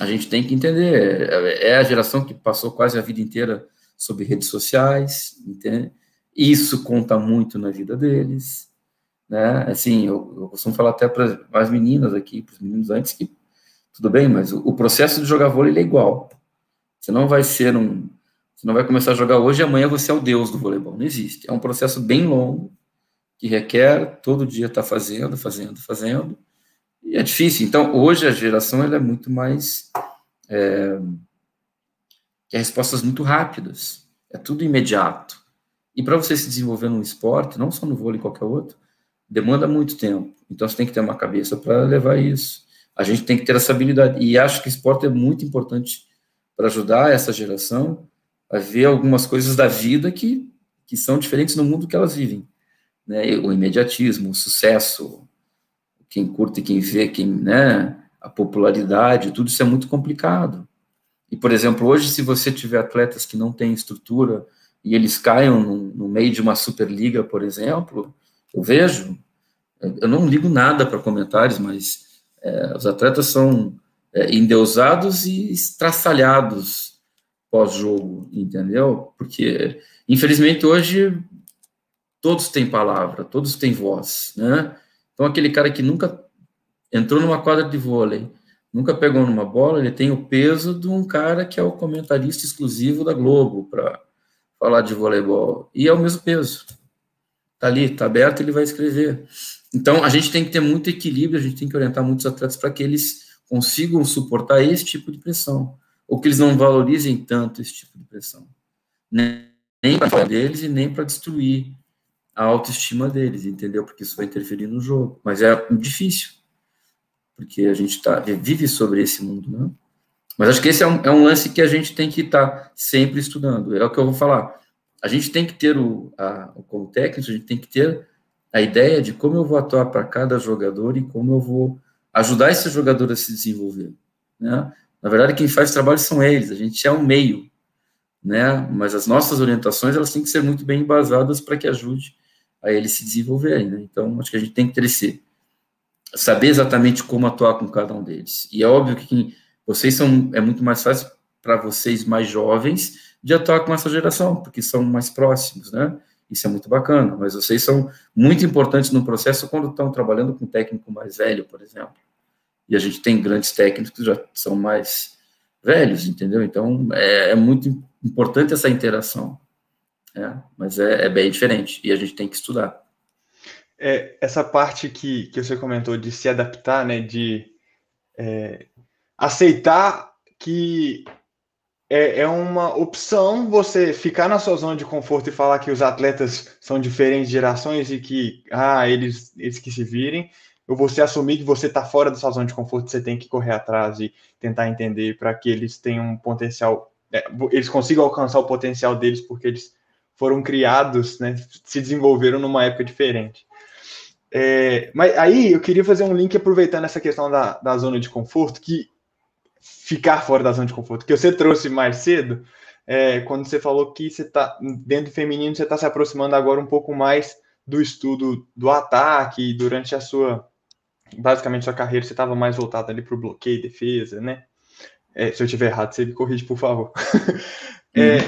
A gente tem que entender, é, é a geração que passou quase a vida inteira sobre redes sociais, entende? Isso conta muito na vida deles, né? Assim, eu, eu costumo falar até para as meninas aqui, para os meninos antes, que tudo bem, mas o, o processo de jogar vôlei é igual. Você não vai ser um. Você não vai começar a jogar hoje e amanhã você é o deus do voleibol. Não existe. É um processo bem longo, que requer todo dia estar tá fazendo, fazendo, fazendo. E é difícil. Então, hoje a geração ela é muito mais. É, quer respostas muito rápidas. É tudo imediato. E para você se desenvolver num esporte, não só no vôlei, qualquer outro, demanda muito tempo. Então você tem que ter uma cabeça para levar isso. A gente tem que ter essa habilidade. E acho que esporte é muito importante para ajudar essa geração a ver algumas coisas da vida que, que são diferentes no mundo que elas vivem. Né? O imediatismo, o sucesso, quem curte e quem vê, quem, né? a popularidade, tudo isso é muito complicado. E, por exemplo, hoje, se você tiver atletas que não têm estrutura e eles caiam no, no meio de uma Superliga, por exemplo, eu vejo, eu não ligo nada para comentários, mas é, os atletas são é, endeusados e estraçalhados pós-jogo, entendeu? Porque, infelizmente, hoje todos têm palavra, todos têm voz, né? Então, aquele cara que nunca entrou numa quadra de vôlei, nunca pegou numa bola, ele tem o peso de um cara que é o comentarista exclusivo da Globo para falar de voleibol. E é o mesmo peso. Tá ali, tá aberto, ele vai escrever. Então, a gente tem que ter muito equilíbrio, a gente tem que orientar muitos atletas para que eles consigam suportar esse tipo de pressão, ou que eles não valorizem tanto esse tipo de pressão. Nem para deles e nem para destruir a autoestima deles, entendeu? Porque isso vai interferir no jogo. Mas é difícil, porque a gente tá, vive sobre esse mundo, né? Mas acho que esse é um, é um lance que a gente tem que estar tá sempre estudando. É o que eu vou falar. A gente tem que ter o, a, como técnico, a gente tem que ter a ideia de como eu vou atuar para cada jogador e como eu vou ajudar esse jogador a se desenvolver. Né? Na verdade, quem faz trabalho são eles, a gente é um meio, né? mas as nossas orientações elas têm que ser muito bem embasadas para que ajude a eles se desenvolverem. Né? Então, acho que a gente tem que ter esse, saber exatamente como atuar com cada um deles. E é óbvio que quem, vocês são, é muito mais fácil para vocês mais jovens de atuar com essa geração, porque são mais próximos, né? Isso é muito bacana, mas vocês são muito importantes no processo quando estão trabalhando com um técnico mais velho, por exemplo. E a gente tem grandes técnicos que já são mais velhos, entendeu? Então é, é muito importante essa interação. É, mas é, é, bem diferente e a gente tem que estudar. É, essa parte que, que você comentou de se adaptar, né, de é, aceitar que é, é uma opção você ficar na sua zona de conforto e falar que os atletas são diferentes gerações e que, ah, eles, eles que se virem, ou você assumir que você está fora da sua zona de conforto, você tem que correr atrás e tentar entender para que eles tenham um potencial, é, eles consigam alcançar o potencial deles porque eles foram criados, né, se desenvolveram numa época diferente. É, mas aí eu queria fazer um link aproveitando essa questão da, da zona de conforto, que ficar fora da zona de conforto, que você trouxe mais cedo, é, quando você falou que você está dentro do feminino, você está se aproximando agora um pouco mais do estudo do ataque, durante a sua, basicamente, sua carreira, você estava mais voltado ali para o bloqueio defesa, né? É, se eu estiver errado, você me corrige, por favor. é.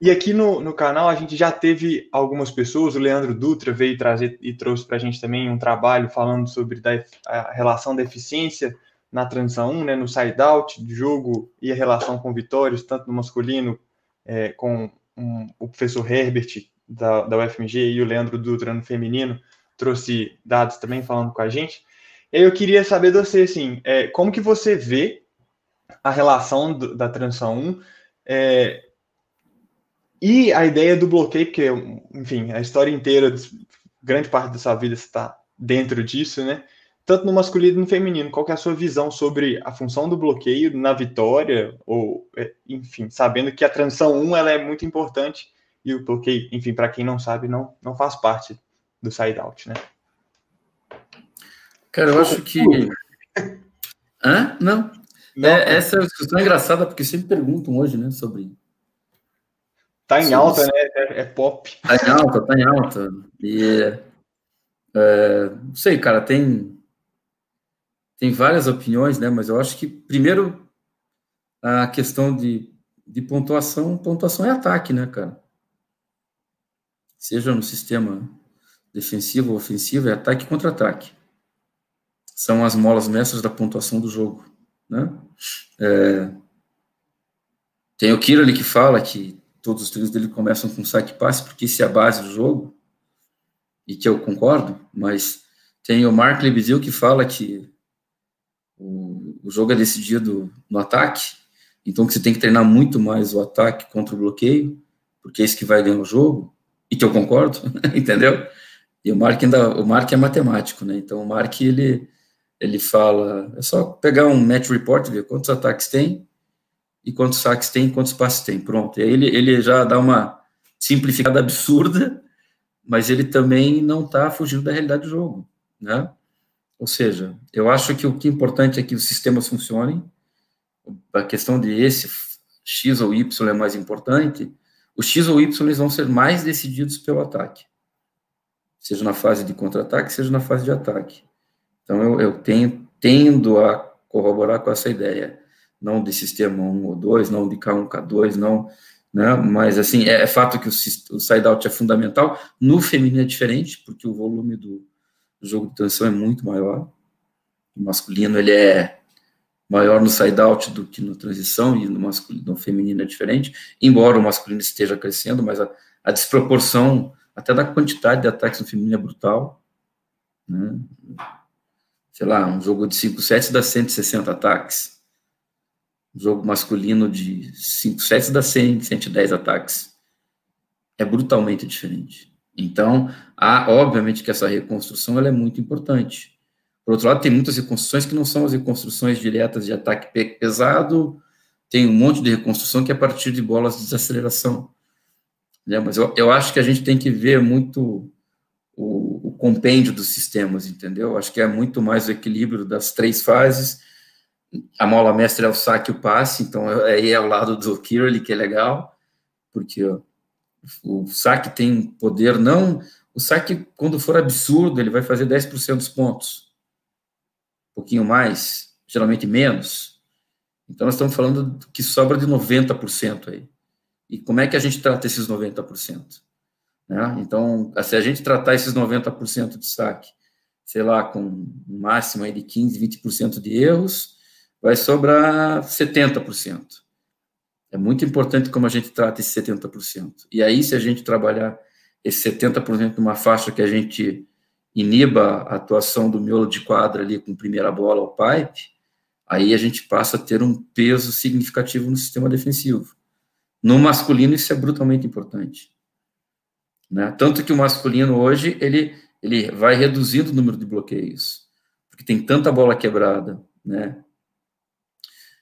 E aqui no, no canal a gente já teve algumas pessoas, o Leandro Dutra veio trazer e trouxe para a gente também um trabalho falando sobre da, a relação da eficiência na transição 1, né, no side-out de jogo e a relação com vitórias, tanto no masculino é, com um, o professor Herbert da, da UFMG e o Leandro Dutra no feminino, trouxe dados também falando com a gente. Eu queria saber de você, assim, é, como que você vê a relação do, da transição 1 é, e a ideia do bloqueio, porque, enfim, a história inteira, grande parte da sua vida está dentro disso, né? Tanto no masculino e no feminino. Qual é a sua visão sobre a função do bloqueio na vitória? Ou, é, enfim, sabendo que a transição 1 ela é muito importante e o bloqueio, enfim, para quem não sabe, não, não faz parte do side-out, né? Cara, eu acho que. Hã? Não. não é, essa é uma discussão engraçada, porque sempre perguntam hoje, né, sobre. Tá em alta, né? É, é, pop. Tá em alta, tá em alta. E. É, não sei, cara, tem. Tem várias opiniões, né? Mas eu acho que, primeiro, a questão de, de pontuação, pontuação é ataque, né, cara? Seja no sistema defensivo ou ofensivo, é ataque e contra-ataque são as molas mestras da pontuação do jogo. Né? É, tem o Kira que fala que todos os trilhos dele começam com saque passe, porque isso é a base do jogo, e que eu concordo, mas tem o Mark Lebedil que fala que o, o jogo é decidido no ataque, então você tem que treinar muito mais o ataque contra o bloqueio, porque é isso que vai ganhar o jogo, e que eu concordo, entendeu? E o Mark ainda, o Mark é matemático, né? Então o Mark ele ele fala, é só pegar um match report, ver quantos ataques tem, e quantos saques tem, quantos passes tem, pronto. E aí ele, ele já dá uma simplificada absurda, mas ele também não está fugindo da realidade do jogo, né? Ou seja, eu acho que o que é importante é que os sistemas funcionem, a questão de esse X ou Y é mais importante, os X ou Y vão ser mais decididos pelo ataque, seja na fase de contra-ataque, seja na fase de ataque. Então, eu, eu tenho, tendo a corroborar com essa ideia, não de sistema 1 ou 2, não de K1, K2, não, né, mas, assim, é, é fato que o, o side-out é fundamental, no feminino é diferente, porque o volume do, do jogo de transição é muito maior, o masculino, ele é maior no side-out do que no transição, e no, masculino, no feminino é diferente, embora o masculino esteja crescendo, mas a, a desproporção, até da quantidade de ataques no feminino é brutal, né, sei lá, um jogo de 5 sets dá 160 ataques. Um jogo masculino de 5 sets dá 100, 110 ataques. É brutalmente diferente. Então, há, obviamente que essa reconstrução ela é muito importante. Por outro lado, tem muitas reconstruções que não são as reconstruções diretas de ataque pesado, tem um monte de reconstrução que é a partir de bolas de desaceleração. Né? Mas eu, eu acho que a gente tem que ver muito o, o compêndio dos sistemas, entendeu? Acho que é muito mais o equilíbrio das três fases. A mola mestra é o saque e o passe, então é, aí é ao lado do Kirley, que é legal, porque o saque tem poder, não. O saque, quando for absurdo, ele vai fazer 10% dos pontos. Um pouquinho mais, geralmente menos. Então, nós estamos falando que sobra de 90% aí. E como é que a gente trata esses 90%? Né? Então, se a gente tratar esses 90% de saque, sei lá, com um máximo aí de 15, 20% de erros, vai sobrar 70%. É muito importante como a gente trata esse 70%. E aí, se a gente trabalhar esse 70% numa faixa que a gente iniba a atuação do miolo de quadra ali com primeira bola ao pipe, aí a gente passa a ter um peso significativo no sistema defensivo. No masculino, isso é brutalmente importante. Né? Tanto que o masculino hoje, ele, ele vai reduzindo o número de bloqueios, porque tem tanta bola quebrada, né?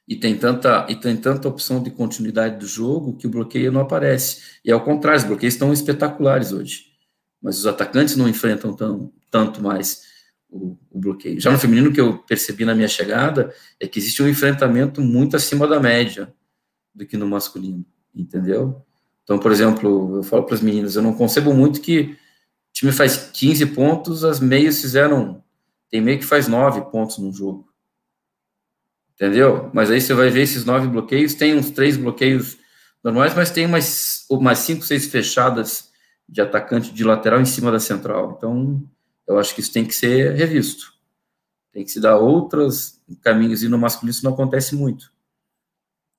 E tem tanta, e tem tanta opção de continuidade do jogo que o bloqueio não aparece. E ao contrário, os bloqueios estão espetaculares hoje. Mas os atacantes não enfrentam tão, tanto mais o, o, bloqueio. Já no feminino, que eu percebi na minha chegada, é que existe um enfrentamento muito acima da média do que no masculino, entendeu? Então, por exemplo, eu falo para as meninas, eu não concebo muito que o time faz 15 pontos, as meias fizeram. Tem meio que faz 9 pontos no jogo. Entendeu? Mas aí você vai ver esses nove bloqueios, tem uns três bloqueios normais, mas tem umas, umas cinco, seis fechadas de atacante de lateral em cima da central. Então, eu acho que isso tem que ser revisto. Tem que se dar outros caminhos, e no masculino isso não acontece muito.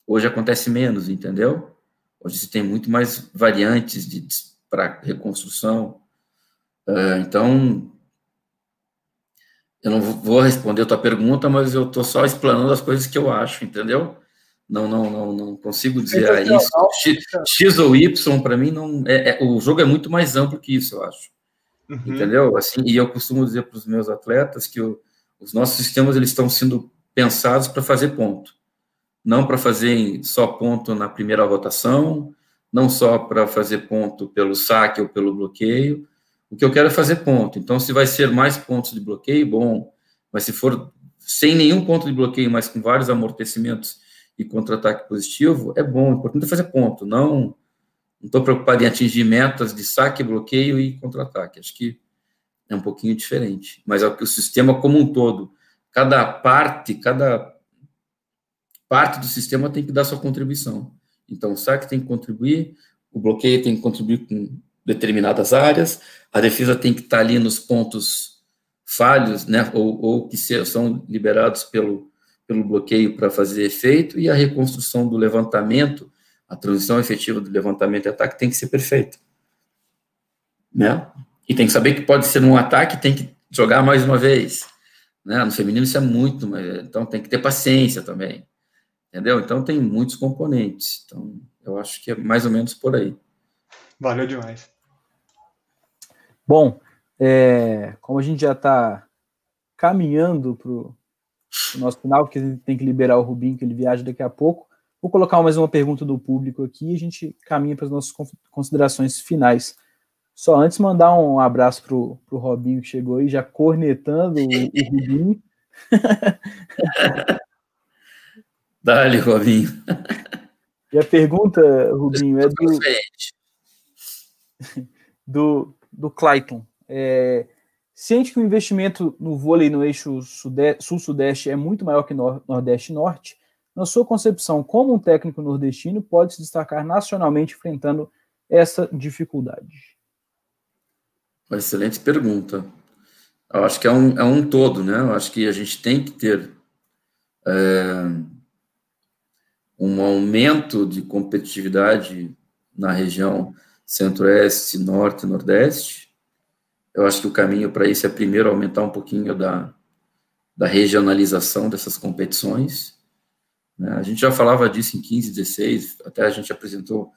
Hoje acontece menos, entendeu? Hoje se tem muito mais variantes de, para reconstrução. Uh, então, eu não vou responder a tua pergunta, mas eu estou só explanando as coisas que eu acho, entendeu? Não, não, não, não consigo dizer ah, isso. X, X ou Y, para mim, não é, é, o jogo é muito mais amplo que isso, eu acho. Uhum. Entendeu? Assim, e eu costumo dizer para os meus atletas que o, os nossos sistemas eles estão sendo pensados para fazer ponto, não para fazer só ponto na primeira rotação, não só para fazer ponto pelo saque ou pelo bloqueio. O que eu quero é fazer ponto. Então, se vai ser mais pontos de bloqueio, bom. Mas se for sem nenhum ponto de bloqueio, mas com vários amortecimentos e contra-ataque positivo, é bom. O importante é fazer ponto. Não estou preocupado em atingir metas de saque, bloqueio e contra-ataque. Acho que é um pouquinho diferente. Mas é que o sistema como um todo, cada parte, cada parte do sistema tem que dar sua contribuição. Então, o saque tem que contribuir, o bloqueio tem que contribuir com determinadas áreas, a defesa tem que estar ali nos pontos falhos, né, ou, ou que são liberados pelo, pelo bloqueio para fazer efeito, e a reconstrução do levantamento, a transição efetiva do levantamento e ataque tem que ser perfeita. Né? E tem que saber que pode ser um ataque, tem que jogar mais uma vez. Né? No feminino isso é muito, mas, então tem que ter paciência também. Entendeu? Então tem muitos componentes. Então eu acho que é mais ou menos por aí. Valeu demais. Bom, é, como a gente já está caminhando para o nosso final, porque a gente tem que liberar o Rubinho, que ele viaja daqui a pouco, vou colocar mais uma pergunta do público aqui e a gente caminha para as nossas considerações finais. Só antes mandar um abraço para o Robinho que chegou aí, já cornetando o, o Rubinho. Dá-lhe, Robinho. E a pergunta, Rubinho, é do, do, do Clayton. É, ciente que o investimento no vôlei no eixo sul-sudeste é muito maior que no, nordeste norte, na sua concepção, como um técnico nordestino pode se destacar nacionalmente enfrentando essa dificuldade? Excelente pergunta. Eu acho que é um, é um todo, né? Eu acho que a gente tem que ter é, um aumento de competitividade na região centro-oeste, norte nordeste. Eu acho que o caminho para isso é primeiro aumentar um pouquinho da, da regionalização dessas competições. Né? A gente já falava disso em 15, 16, até a gente apresentou,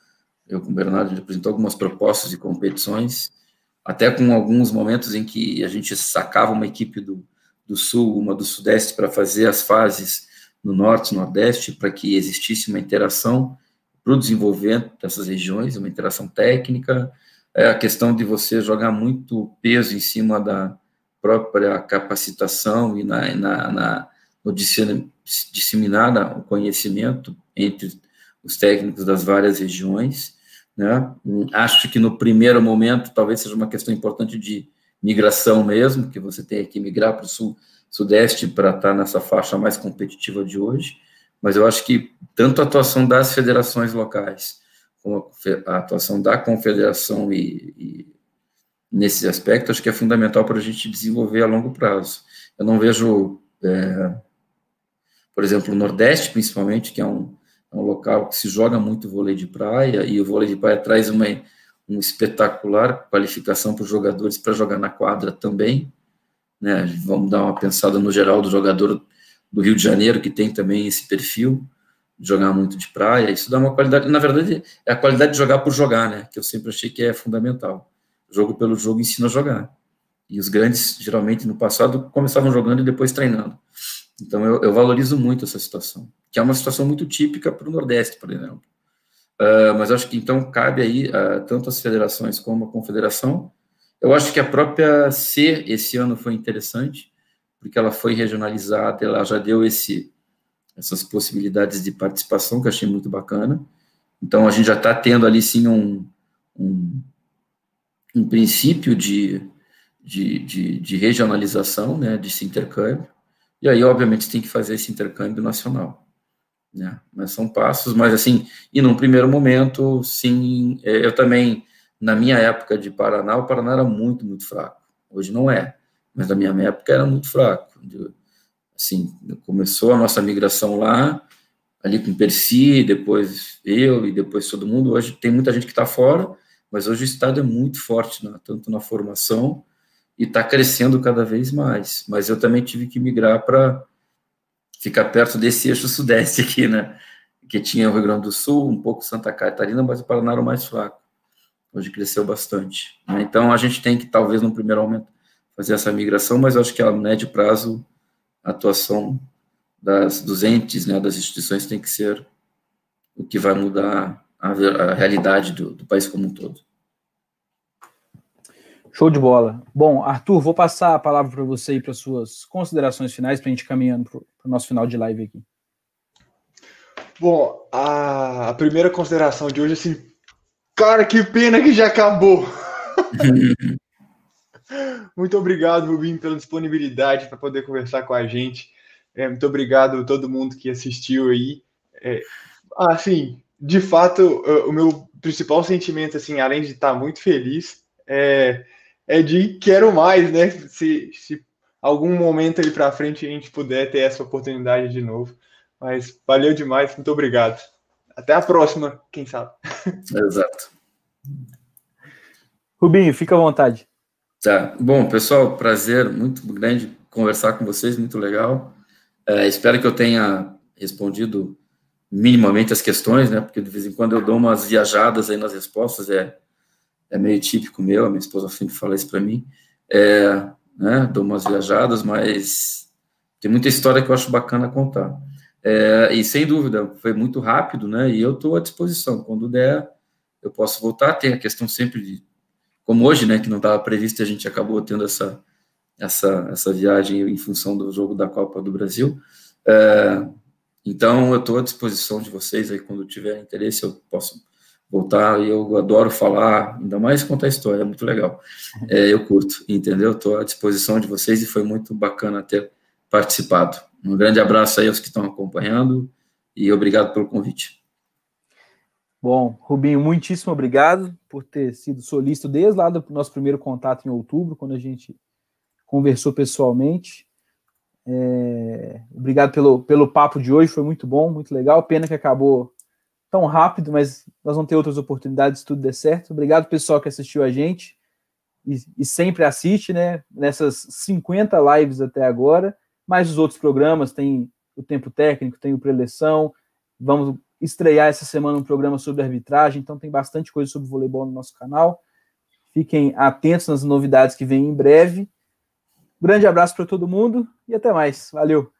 eu com o Bernardo, a gente apresentou algumas propostas de competições até com alguns momentos em que a gente sacava uma equipe do, do sul, uma do sudeste, para fazer as fases no norte, nordeste, para que existisse uma interação para o desenvolvimento dessas regiões, uma interação técnica, é a questão de você jogar muito peso em cima da própria capacitação e na, na, na no disseminar o conhecimento entre os técnicos das várias regiões, né? Acho que no primeiro momento talvez seja uma questão importante de migração mesmo, que você tenha que migrar para o sul, sudeste para estar nessa faixa mais competitiva de hoje, mas eu acho que tanto a atuação das federações locais, como a atuação da confederação e, e nesse aspecto, acho que é fundamental para a gente desenvolver a longo prazo. Eu não vejo, é, por exemplo, o Nordeste, principalmente, que é um, é um local que se joga muito vôlei de praia, e o vôlei de praia traz uma, uma espetacular qualificação para os jogadores para jogar na quadra também. Né? Vamos dar uma pensada no geral do jogador do Rio de Janeiro, que tem também esse perfil de jogar muito de praia. Isso dá uma qualidade, na verdade, é a qualidade de jogar por jogar, né? que eu sempre achei que é fundamental. Jogo pelo jogo ensina a jogar. E os grandes, geralmente, no passado, começavam jogando e depois treinando. Então, eu, eu valorizo muito essa situação que é uma situação muito típica para o Nordeste, por exemplo. Uh, mas acho que então cabe aí uh, tanto as federações como a confederação. Eu acho que a própria C esse ano foi interessante, porque ela foi regionalizada, ela já deu esse, essas possibilidades de participação que eu achei muito bacana. Então a gente já está tendo ali sim um, um, um princípio de, de, de, de regionalização, né, desse intercâmbio. E aí, obviamente, tem que fazer esse intercâmbio nacional né? Mas são passos, mas assim, e num primeiro momento, sim, é, eu também, na minha época de Paraná, o Paraná era muito, muito fraco. Hoje não é, mas na minha época era muito fraco. Assim, começou a nossa migração lá, ali com Percy, depois eu e depois todo mundo. Hoje tem muita gente que está fora, mas hoje o Estado é muito forte, né? tanto na formação e está crescendo cada vez mais. Mas eu também tive que migrar para ficar perto desse eixo sudeste aqui, né? Que tinha o Rio Grande do Sul, um pouco Santa Catarina, mas o Paraná era o mais fraco. Hoje cresceu bastante. Né? Então a gente tem que, talvez, no primeiro momento, fazer essa migração, mas acho que a médio prazo a atuação das, dos entes, né, das instituições tem que ser o que vai mudar a, a realidade do, do país como um todo. Show de bola. Bom, Arthur, vou passar a palavra para você e para suas considerações finais para a gente caminhando para o nosso final de live aqui. Bom, a, a, primeira consideração de hoje, assim, cara, que pena que já acabou. muito obrigado, Rubinho, pela disponibilidade para poder conversar com a gente. É, muito obrigado a todo mundo que assistiu aí. É, assim, de fato, o meu principal sentimento, assim, além de estar muito feliz, é, é de quero mais, né? Se, se algum momento ali para frente a gente puder ter essa oportunidade de novo. Mas valeu demais, muito obrigado. Até a próxima, quem sabe. Exato. Rubinho, fica à vontade. Tá. Bom, pessoal, prazer muito grande conversar com vocês, muito legal. É, espero que eu tenha respondido minimamente as questões, né? Porque de vez em quando eu dou umas viajadas aí nas respostas, é é meio típico meu, a minha esposa sempre fala isso para mim, é, né, dou umas viajadas, mas tem muita história que eu acho bacana contar. É, e sem dúvida, foi muito rápido, né, e eu estou à disposição, quando der, eu posso voltar, tem a questão sempre de, como hoje, né, que não estava previsto, a gente acabou tendo essa, essa, essa viagem em função do jogo da Copa do Brasil, é, então eu estou à disposição de vocês aí, quando tiver interesse, eu posso voltar, eu adoro falar, ainda mais contar história, é muito legal. É, eu curto, entendeu? Estou à disposição de vocês e foi muito bacana ter participado. Um grande abraço aí aos que estão acompanhando e obrigado pelo convite. Bom, Rubinho, muitíssimo obrigado por ter sido solista desde lá do nosso primeiro contato em outubro, quando a gente conversou pessoalmente. É, obrigado pelo, pelo papo de hoje, foi muito bom, muito legal. Pena que acabou tão rápido, mas nós vamos ter outras oportunidades se tudo der certo. Obrigado, pessoal, que assistiu a gente e, e sempre assiste, né? Nessas 50 lives até agora, mais os outros programas, tem o Tempo Técnico, tem o Preleção, vamos estrear essa semana um programa sobre arbitragem, então tem bastante coisa sobre voleibol no nosso canal. Fiquem atentos nas novidades que vêm em breve. grande abraço para todo mundo e até mais. Valeu!